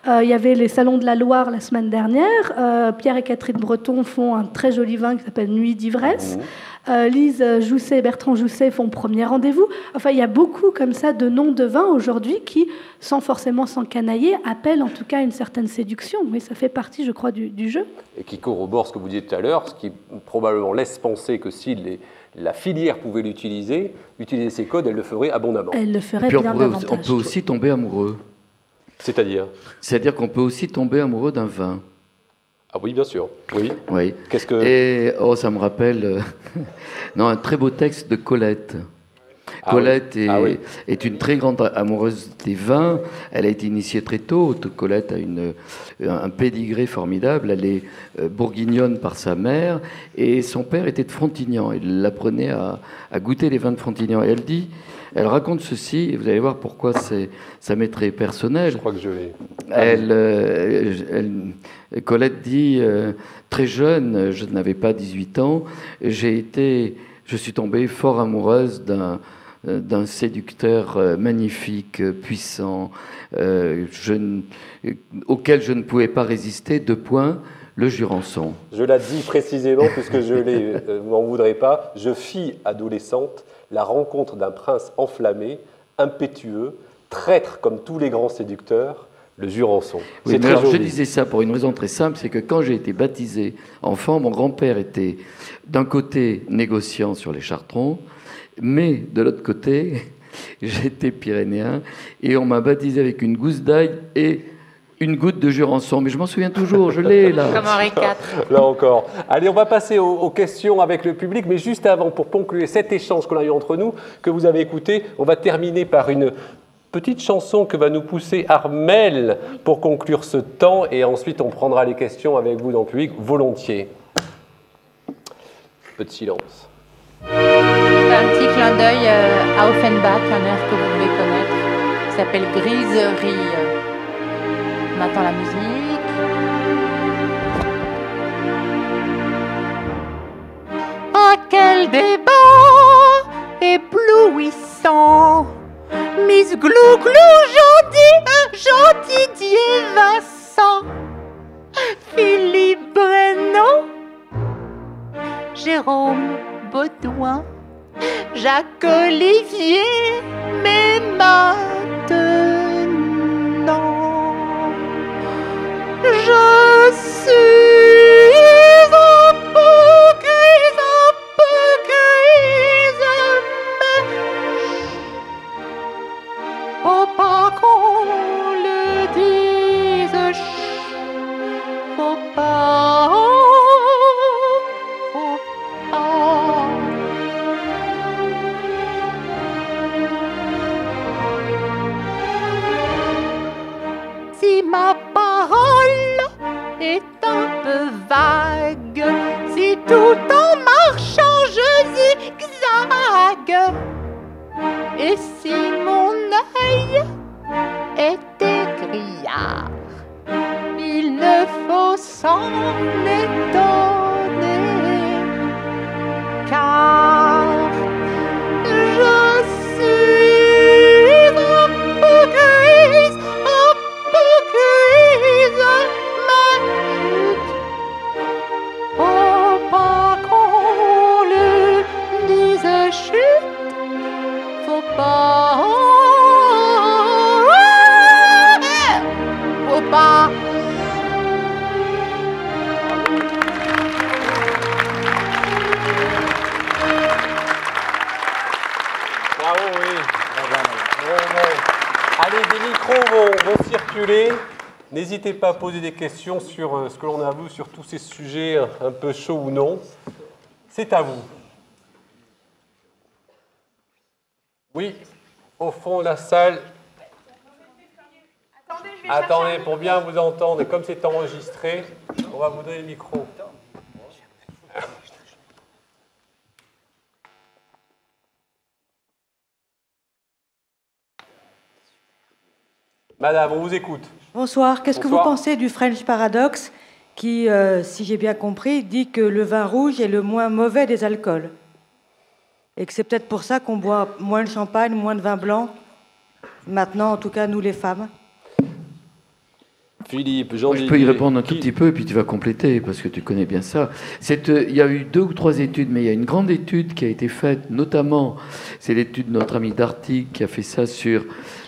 Euh, il y avait les salons de la Loire la semaine dernière. Euh, Pierre et Catherine Breton font un très joli vin qui s'appelle Nuit d'ivresse. Mmh. Euh, Lise Jousset et Bertrand Jousset font premier rendez-vous. Enfin, il y a beaucoup comme ça de noms de vins aujourd'hui qui, sans forcément s'encanailler, appellent en tout cas une certaine séduction. Mais ça fait partie, je crois, du, jeu. Et qui corrobore ce que vous disiez tout à l'heure, ce qui probablement laisse penser que si la filière pouvait l'utiliser, utiliser ces codes, elle le ferait abondamment. Elle le ferait bien on peut, on peut aussi tomber amoureux. C'est-à-dire? C'est-à-dire qu'on peut aussi tomber amoureux d'un vin. Ah oui, bien sûr. Oui. Oui. Qu'est-ce que Et oh, ça me rappelle euh, non un très beau texte de Colette. Ah Colette ah est, une très grande amoureuse des vins. Elle a été initiée très tôt. Colette a une, un pédigré formidable. Elle est euh, bourguignonne par sa mère et son père était de Frontignan. Il l'apprenait à, à, goûter les vins de Frontignan. Et elle dit elle raconte ceci, et vous allez voir pourquoi ça m'est très personnel. Je crois que je vais. Elle, euh, Colette dit euh, Très jeune, je n'avais pas 18 ans, j'ai été, je suis tombée fort amoureuse d'un d'un séducteur euh, magnifique, puissant, je, auquel je ne pouvais pas résister, de point, le Jurançon. Je l'ai dit précisément, puisque je ne m'en voudrais pas, je fis adolescente la rencontre d'un prince enflammé, impétueux, traître comme tous les grands séducteurs, le Jurançon. Oui, alors, je disais ça pour une raison très simple, c'est que quand j'ai été baptisé enfant, mon grand-père était d'un côté négociant sur les chartrons, mais de l'autre côté, j'étais pyrénéen, et on m'a baptisé avec une gousse d'ail et une goutte de Jurançon. Mais je m'en souviens toujours, je l'ai là. Comme Henri IV. Là encore. Allez, on va passer aux, aux, questions avec le public, mais juste avant, pour conclure cet échange qu'on a eu entre nous, que vous avez écouté, on va terminer par une petite chanson que va nous pousser Armel pour conclure ce temps, et ensuite on prendra les questions avec vous dans le public volontiers. Peu de silence. Un petit clin d'œil euh, à Offenbach, un air que vous devez connaître, qui s'appelle Griserie. On attend la musique. Ah, quel débat éblouissant! Miss Glou Glou, gentil, gentil Dieu Vincent, Philippe Brennan, Jérôme Baudouin, Jacques Olivier, mais maintenant, je suis N'hésitez pas à poser des questions sur euh, ce que l'on a vu, sur tous ces sujets un peu chauds ou non. C'est à vous. Oui, au fond de la salle. Attendez, pour bien vous entendre, et comme c'est enregistré, on va vous donner le micro. Madame, on vous écoute. Bonsoir. Qu'est-ce que vous pensez du French Paradox qui, euh, si j'ai bien compris, dit que le vin rouge est le moins mauvais des alcools Et que c'est peut-être pour ça qu'on boit moins de champagne, moins de vin blanc, maintenant, en tout cas, nous les femmes? Philippe, Jean Moi, je peux y répondre un tout petit peu, et puis tu vas compléter, parce que tu connais bien ça. Euh, il y a eu deux ou trois études, mais il y a une grande étude qui a été faite, notamment, c'est l'étude de notre ami Darty qui a fait ça sur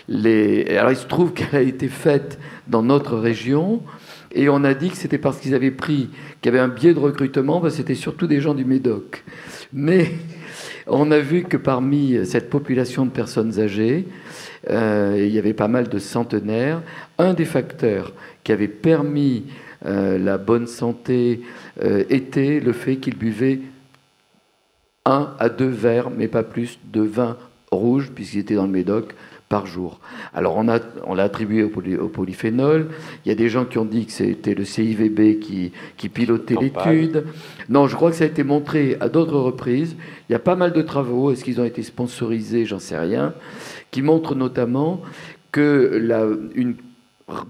les... Alors, il se trouve qu'elle a été faite dans notre région, et on a dit que c'était parce qu'ils avaient pris, qu'il y avait un biais de recrutement, parce que c'était surtout des gens du Médoc. Mais on a vu que parmi cette population de personnes âgées, euh, il y avait pas mal de centenaires. Un des facteurs qui avait permis euh, la bonne santé euh, était le fait qu'ils buvaient un à deux verres, mais pas plus, de vin rouge, puisqu'ils étaient dans le Médoc, par jour. Alors on, a, on l'a attribué au, poly- au polyphénol. Il y a des gens qui ont dit que c'était le CIVB qui, qui pilotait l'étude. Non, je crois que ça a été montré à d'autres reprises. Il y a pas mal de travaux. Est-ce qu'ils ont été sponsorisés? J'en sais rien. Qui montrent notamment que la, une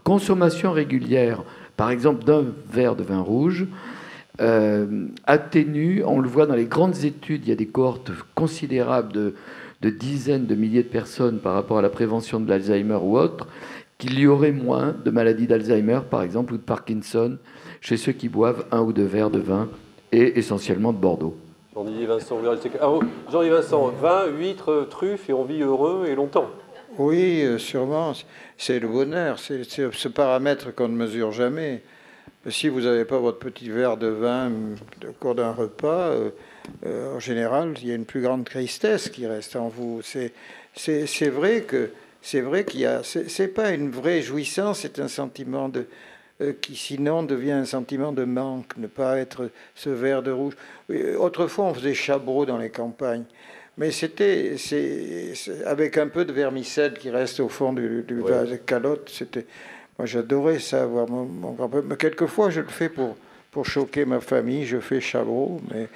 consommation régulière, par exemple d'un verre de vin rouge, euh, atténue, on le voit dans les grandes études, il y a des cohortes considérables de, de dizaines de milliers de personnes par rapport à la prévention de l'Alzheimer ou autre, qu'il y aurait moins de maladies d'Alzheimer, par exemple, ou de Parkinson, chez ceux qui boivent un ou deux verres de vin, et essentiellement de Bordeaux. Jean-Didier Vincent. Ah, oh, Jean-Didier Vincent, vin, huîtres, truffes, et on vit heureux et longtemps. Oui, euh, sûrement. C'est le bonheur. C'est ce paramètre qu'on ne mesure jamais. Si vous n'avez pas votre petit verre de vin au cours d'un repas, euh, euh, en général, il y a une plus grande tristesse qui reste en vous. C'est vrai que c'est vrai qu'il y a. C'est pas une vraie jouissance, c'est un sentiment de qui sinon devient un sentiment de manque, ne pas être ce verre de rouge. Autrefois, on faisait chabreau dans les campagnes. Mais c'était avec un peu de vermicelle qui reste au fond du, du vase de calotte. C'était, moi, j'adorais ça, voir mon, grand-père. Mais quelquefois, je le fais pour, pour choquer ma famille. Je fais chabreau, mais,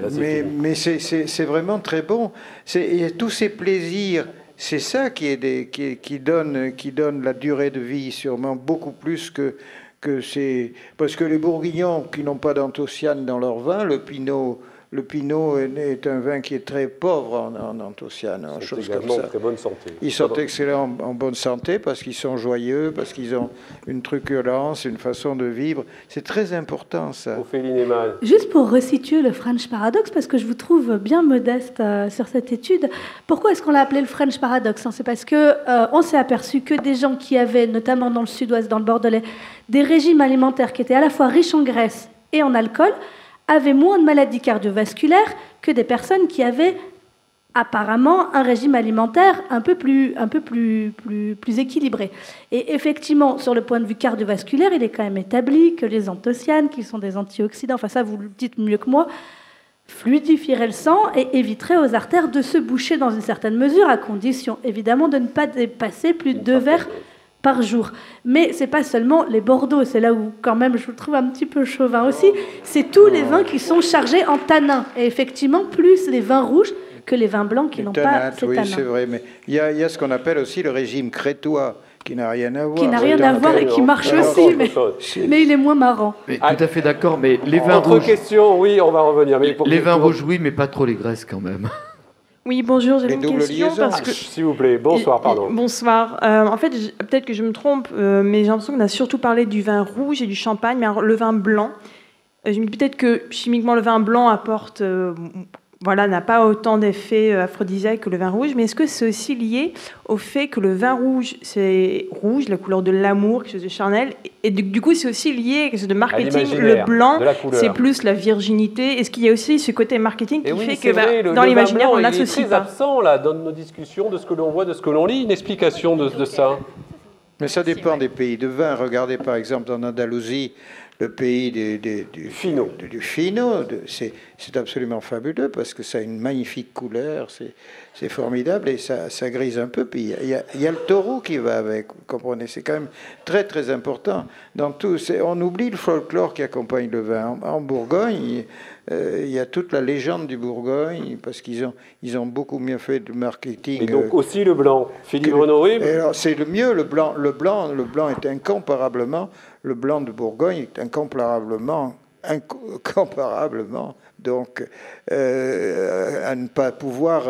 mais, mais c'est vraiment très bon. Et tous ces plaisirs, c'est ça qui, est des, qui, qui, donne, qui donne la durée de vie, sûrement beaucoup plus que, que c'est. Parce que les bourguignons qui n'ont pas d'anthocyanes dans leur vin, le pinot le Pinot est un vin qui est très pauvre en, en anthocyanes, en choses comme ça. très bonne santé. Ils sont excellents en, bonne santé parce qu'ils sont joyeux, parce qu'ils ont une truculence, une façon de vivre. C'est très important ça. Ophélie mal. Juste pour resituer le French Paradox, parce que je vous trouve bien modeste euh, sur cette étude, pourquoi est-ce qu'on l'a appelé le French Paradox hein? C'est parce que euh, on s'est aperçu que des gens qui avaient, notamment dans le sud-ouest, dans le Bordelais, des régimes alimentaires qui étaient à la fois riches en graisse et en alcool, avaient moins de maladies cardiovasculaires que des personnes qui avaient apparemment un régime alimentaire un peu plus, un peu plus, plus, plus équilibré. Et effectivement, sur le point de vue cardiovasculaire, il est quand même établi que les anthocyanes, qui sont des antioxydants, enfin ça vous le dites mieux que moi, fluidifieraient le sang et éviteraient aux artères de se boucher dans une certaine mesure, à condition évidemment de ne pas dépasser plus de deux verres par jour. Mais c'est pas seulement les Bordeaux, c'est là où quand même je vous trouve un petit peu chauvin aussi, c'est tous les vins qui sont chargés en tanins. Et effectivement, plus les vins rouges que les vins blancs qui n'ont pas ces Oui, c'est vrai, mais il y, a ce qu'on appelle aussi le régime crétois qui n'a rien à voir. Qui n'a rien à voir et qui marche aussi, mais, il est moins marrant. tout à fait d'accord, mais les vins Autre question, oui, on va revenir. Mais les vins rouges, oui, mais pas trop les graisses quand même. Oui, bonjour, j'ai une question parce que... S'il vous plaît, bonsoir, pardon. Bonsoir. Euh, en fait, peut-être que je me trompe, euh, mais j'ai l'impression qu'on a surtout parlé du vin rouge et du champagne, mais le vin blanc. Euh, peut-être que chimiquement, le vin blanc apporte voilà, n'a pas autant d'effets euh, aphrodisiaques que le vin rouge, mais est-ce que c'est aussi lié au fait que le vin rouge, c'est rouge, la couleur de l'amour, quelque chose de charnel, et du, coup c'est aussi lié à quelque chose de marketing, le blanc, c'est plus la virginité. Est-ce qu'il y a aussi ce côté marketing qui fait que bah, dans l'imaginaire on l'associe pas C'est très absent là dans nos discussions de ce que l'on voit, de ce que l'on lit, une explication de, de ça. Mais ça dépend des pays de vin. Regardez par exemple en Andalousie, le pays du, du, Fino. Du, Fino. C'est absolument fabuleux parce que ça a une magnifique couleur, c'est formidable et ça, ça, grise un peu. Puis il y, y, a le taureau qui va avec, vous comprenez, c'est quand même très très important. Dans tout, on oublie le folklore qui accompagne le vin. En, Bourgogne, euh, il y a toute la légende du Bourgogne parce qu'ils ont, ils ont beaucoup mieux fait de marketing. Et donc aussi le blanc. Philippe Renaud C'est le mieux, le blanc, le blanc, le blanc est incomparablement le blanc de Bourgogne est incomparablement, incomparablement donc euh, à ne pas pouvoir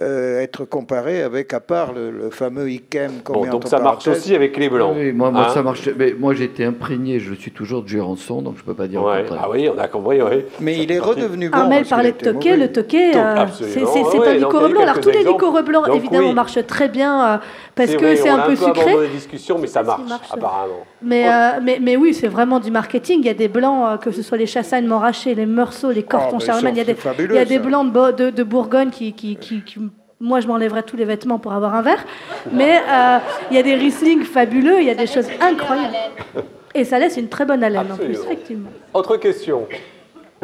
euh, euh, être comparé avec, à part le, fameux Ikem. Bon, donc ça marche aussi avec les blancs. Oui, moi, moi hein ça marche. Mais moi, j'ai été imprégné. Je suis toujours de Jurançon, donc je peux pas dire ouais. Ah oui, on a compris. Oui. Mais il est redevenu bon. Armel parlait de Toquet. Le Toquet, c'est un liqueur blanc. Alors tous les liqueurs blancs, évidemment, marchent très bien parce que c'est un peu sucré. des discussions, mais ça marche, apparemment. Mais, mais, mais oui, c'est vraiment du marketing. Il y a des blancs, que ce soit les Chassagnes, Montrachet, les Meursault, les Cortons, ah, Charlemagne. Il y a des, a blancs de, Bourgogne qui, moi, je m'enlèverais tous les vêtements pour avoir un verre. Mais euh, il y a des Riesling fabuleux, il y a des choses incroyables. Et ça laisse une très bonne haleine en plus, effectivement. Autre question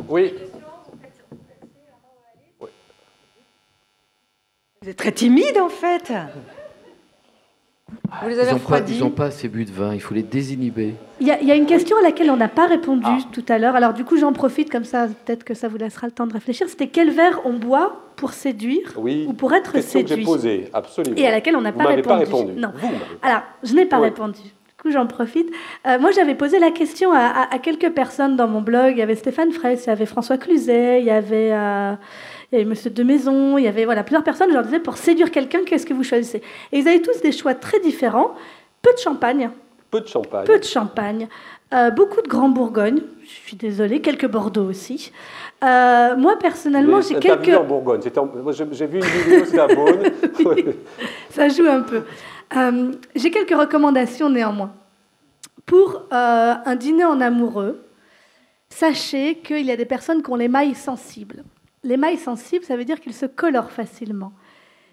Oui. Vous êtes très timide en fait. Vous les avez ils n'ont pas, assez bu de vin, il faut les désinhiber. Il y, a une question à laquelle on n'a pas répondu ah. tout à l'heure. Alors du coup, j'en profite comme ça, peut-être que ça vous laissera le temps de réfléchir. C'était quel verre on boit pour séduire ou pour être question séduit que j'ai posée, absolument. Et à laquelle on n'a pas, répondu. Non. Alors, je n'ai pas répondu. Du coup, j'en profite. Euh, moi, j'avais posé la question à, quelques personnes dans mon blog. Il y avait Stéphane Fraisse, il y avait François Cluzet, il y avait... Euh, il y avait Monsieur de Maison, il y avait voilà, plusieurs personnes. Je leur disais, pour séduire quelqu'un, qu'est-ce que vous choisissez? Et ils avaient tous des choix très différents. Peu de champagne, Peu de champagne. Peu de champagne. Euh, beaucoup de Grand Bourgogne. Je suis désolée. Quelques Bordeaux aussi. Euh, moi, personnellement, j'ai quelques. en Bourgogne. J'ai vu une vidéo, c'est à Beaune. Ça joue un peu. Euh, j'ai quelques recommandations néanmoins. Pour un dîner en amoureux, sachez qu'il y a des personnes qui ont les mailles sensibles. Les mailles sensibles, ça veut dire qu'ils se colorent facilement.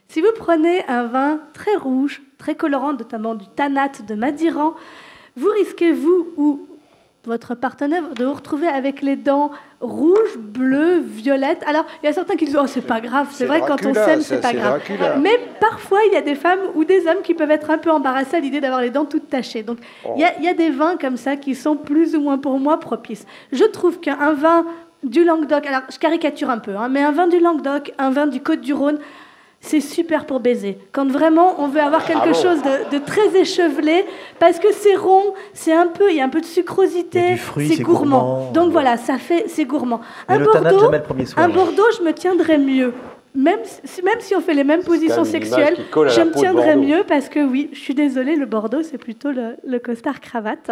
Si vous prenez un vin très rouge, très colorant, notamment du tanat de Madiran, vous risquez, vous ou votre partenaire, de vous retrouver avec les dents rouges, bleues, violettes. Alors, il y a certains qui disent Oh, c'est pas grave, c'est vrai, quand on s'aime, c'est pas grave. Mais parfois, il y a des femmes ou des hommes qui peuvent être un peu embarrassés à l'idée d'avoir les dents toutes tachées. Donc, il y, a, y, a des vins comme ça qui sont plus ou moins pour moi propices. Je trouve qu'un vin du Languedoc, alors je caricature un peu, hein, mais un vin du Languedoc, un vin du Côte-du-Rhône, c'est super pour baiser. Quand vraiment on veut avoir quelque chose de, très échevelé, parce que c'est rond, c'est un peu, il y a un peu de sucrosité, c'est gourmand. Donc voilà, ça fait, c'est gourmand. Un Bordeaux, un Bordeaux, je me tiendrais mieux même, même si on fait les mêmes positions sexuelles, je me tiendrai mieux parce que oui, je suis désolée, le Bordeaux, c'est plutôt le, costard cravate.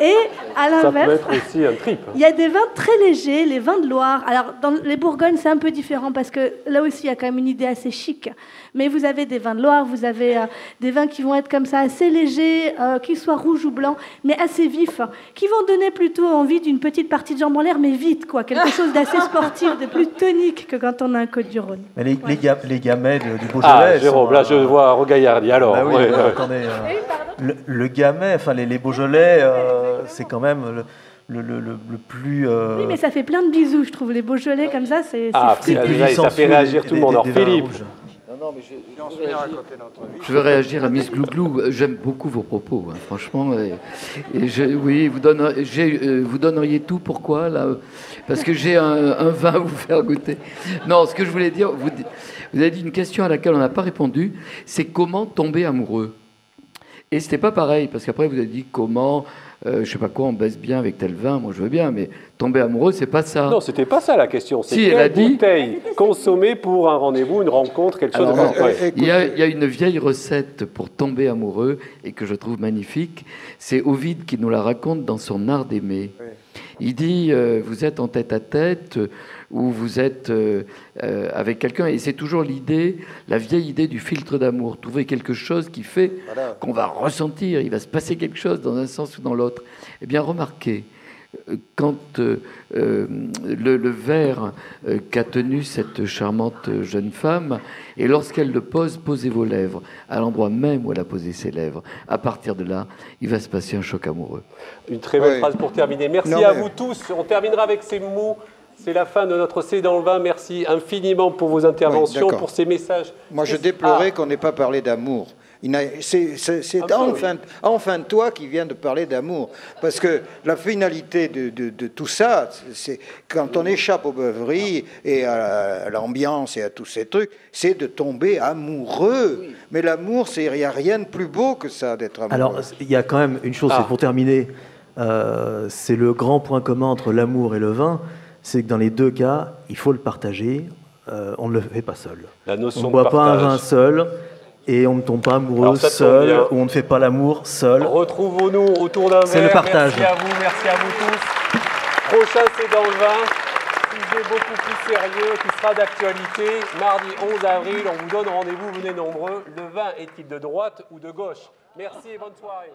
Et à l'inverse, il y a des vins très légers, les vins de Loire. Alors, dans les Bourgognes, c'est un peu différent parce que là aussi, il y a quand même une idée assez chic. Mais vous avez des vins de Loire, vous avez euh, des vins qui vont être comme ça, assez légers, euh, qu'ils soient rouges ou blancs, mais assez vifs, qui vont donner plutôt envie d'une petite partie de jambes en l'air, mais vite, quoi. Quelque chose d'assez sportif, de plus tonique que quand on a un Côte-du-Rhône. Mais les, les, gamets du Beaujolais. Ah, Jérôme, là, je vois Rogaillardi. Alors, bah oui, attendez, euh, le, gamet, enfin, les, Beaujolais, c'est quand même. Le, le, le, plus. Oui, mais ça fait plein de bisous, je trouve. Les Beaujolais comme ça, c'est. Ah, ça fait réagir tout le monde. Alors, Philippe, je, veux réagir à Miss Glouglou. J'aime beaucoup vos propos, hein, franchement. Et, je, oui, vous, euh, vous donneriez tout. Pourquoi là Parce que j'ai un, vin à vous faire goûter. Non, ce que je voulais dire, vous, vous avez dit une question à laquelle on n'a pas répondu. C'est comment tomber amoureux. Et c'était pas pareil, parce qu'après vous avez dit comment euh, je sais pas quoi, on baisse bien avec tel vin, moi je veux bien, mais tomber amoureux, c'est pas ça. Non, c'était pas ça la question. C'est si, elle a dit bouteille consommée pour un rendez-vous, une rencontre, quelque chose. il, y a, il, y a, une vieille recette pour tomber amoureux et que je trouve magnifique. C'est Ovide qui nous la raconte dans son Art d'aimer. Il dit euh, vous êtes en tête à tête ou vous êtes euh, euh, avec quelqu'un et c'est toujours l'idée, la vieille idée du filtre d'amour, trouver quelque chose qui fait qu'on va ressentir, il va se passer quelque chose dans un sens ou dans l'autre. Eh bien, remarquez, quand le, le, verre qu'a tenu cette charmante jeune femme, et lorsqu'elle le pose, posez vos lèvres à l'endroit même où elle a posé ses lèvres. À partir de là, il va se passer un choc amoureux. Une très belle phrase pour terminer. Merci à vous tous. On terminera avec ces mots. C'est la fin de notre C dans le vin. Merci infiniment pour vos interventions, pour ces messages. Moi, je déplorais qu'on n'ait pas parlé d'amour. C'est enfin, enfin toi qui viens de parler d'amour. Parce que la finalité de, tout ça, c'est quand on échappe aux beuveries et à l'ambiance et à tous ces trucs, c'est de tomber amoureux. Mais l'amour, il n'y a rien de plus beau que ça d'être amoureux. Alors, il y a quand même une chose, c'est ah. pour terminer, euh, c'est le grand point commun entre l'amour et le vin, c'est que dans les deux cas, il faut le partager. Euh, on ne le fait pas seul. La notion on ne boit pas un vin seul et on ne tombe pas amoureux seul, ou on ne fait pas l'amour seul. Retrouvons-nous autour d'un verre. C'est le partage. Merci à vous, merci à vous tous. Prochain, c'est dans le vin. Sujet beaucoup plus sérieux qui sera d'actualité. Mardi 11 avril, on vous donne rendez-vous, venez nombreux. Le vin est-il de droite ou de gauche? Merci et bonne soirée.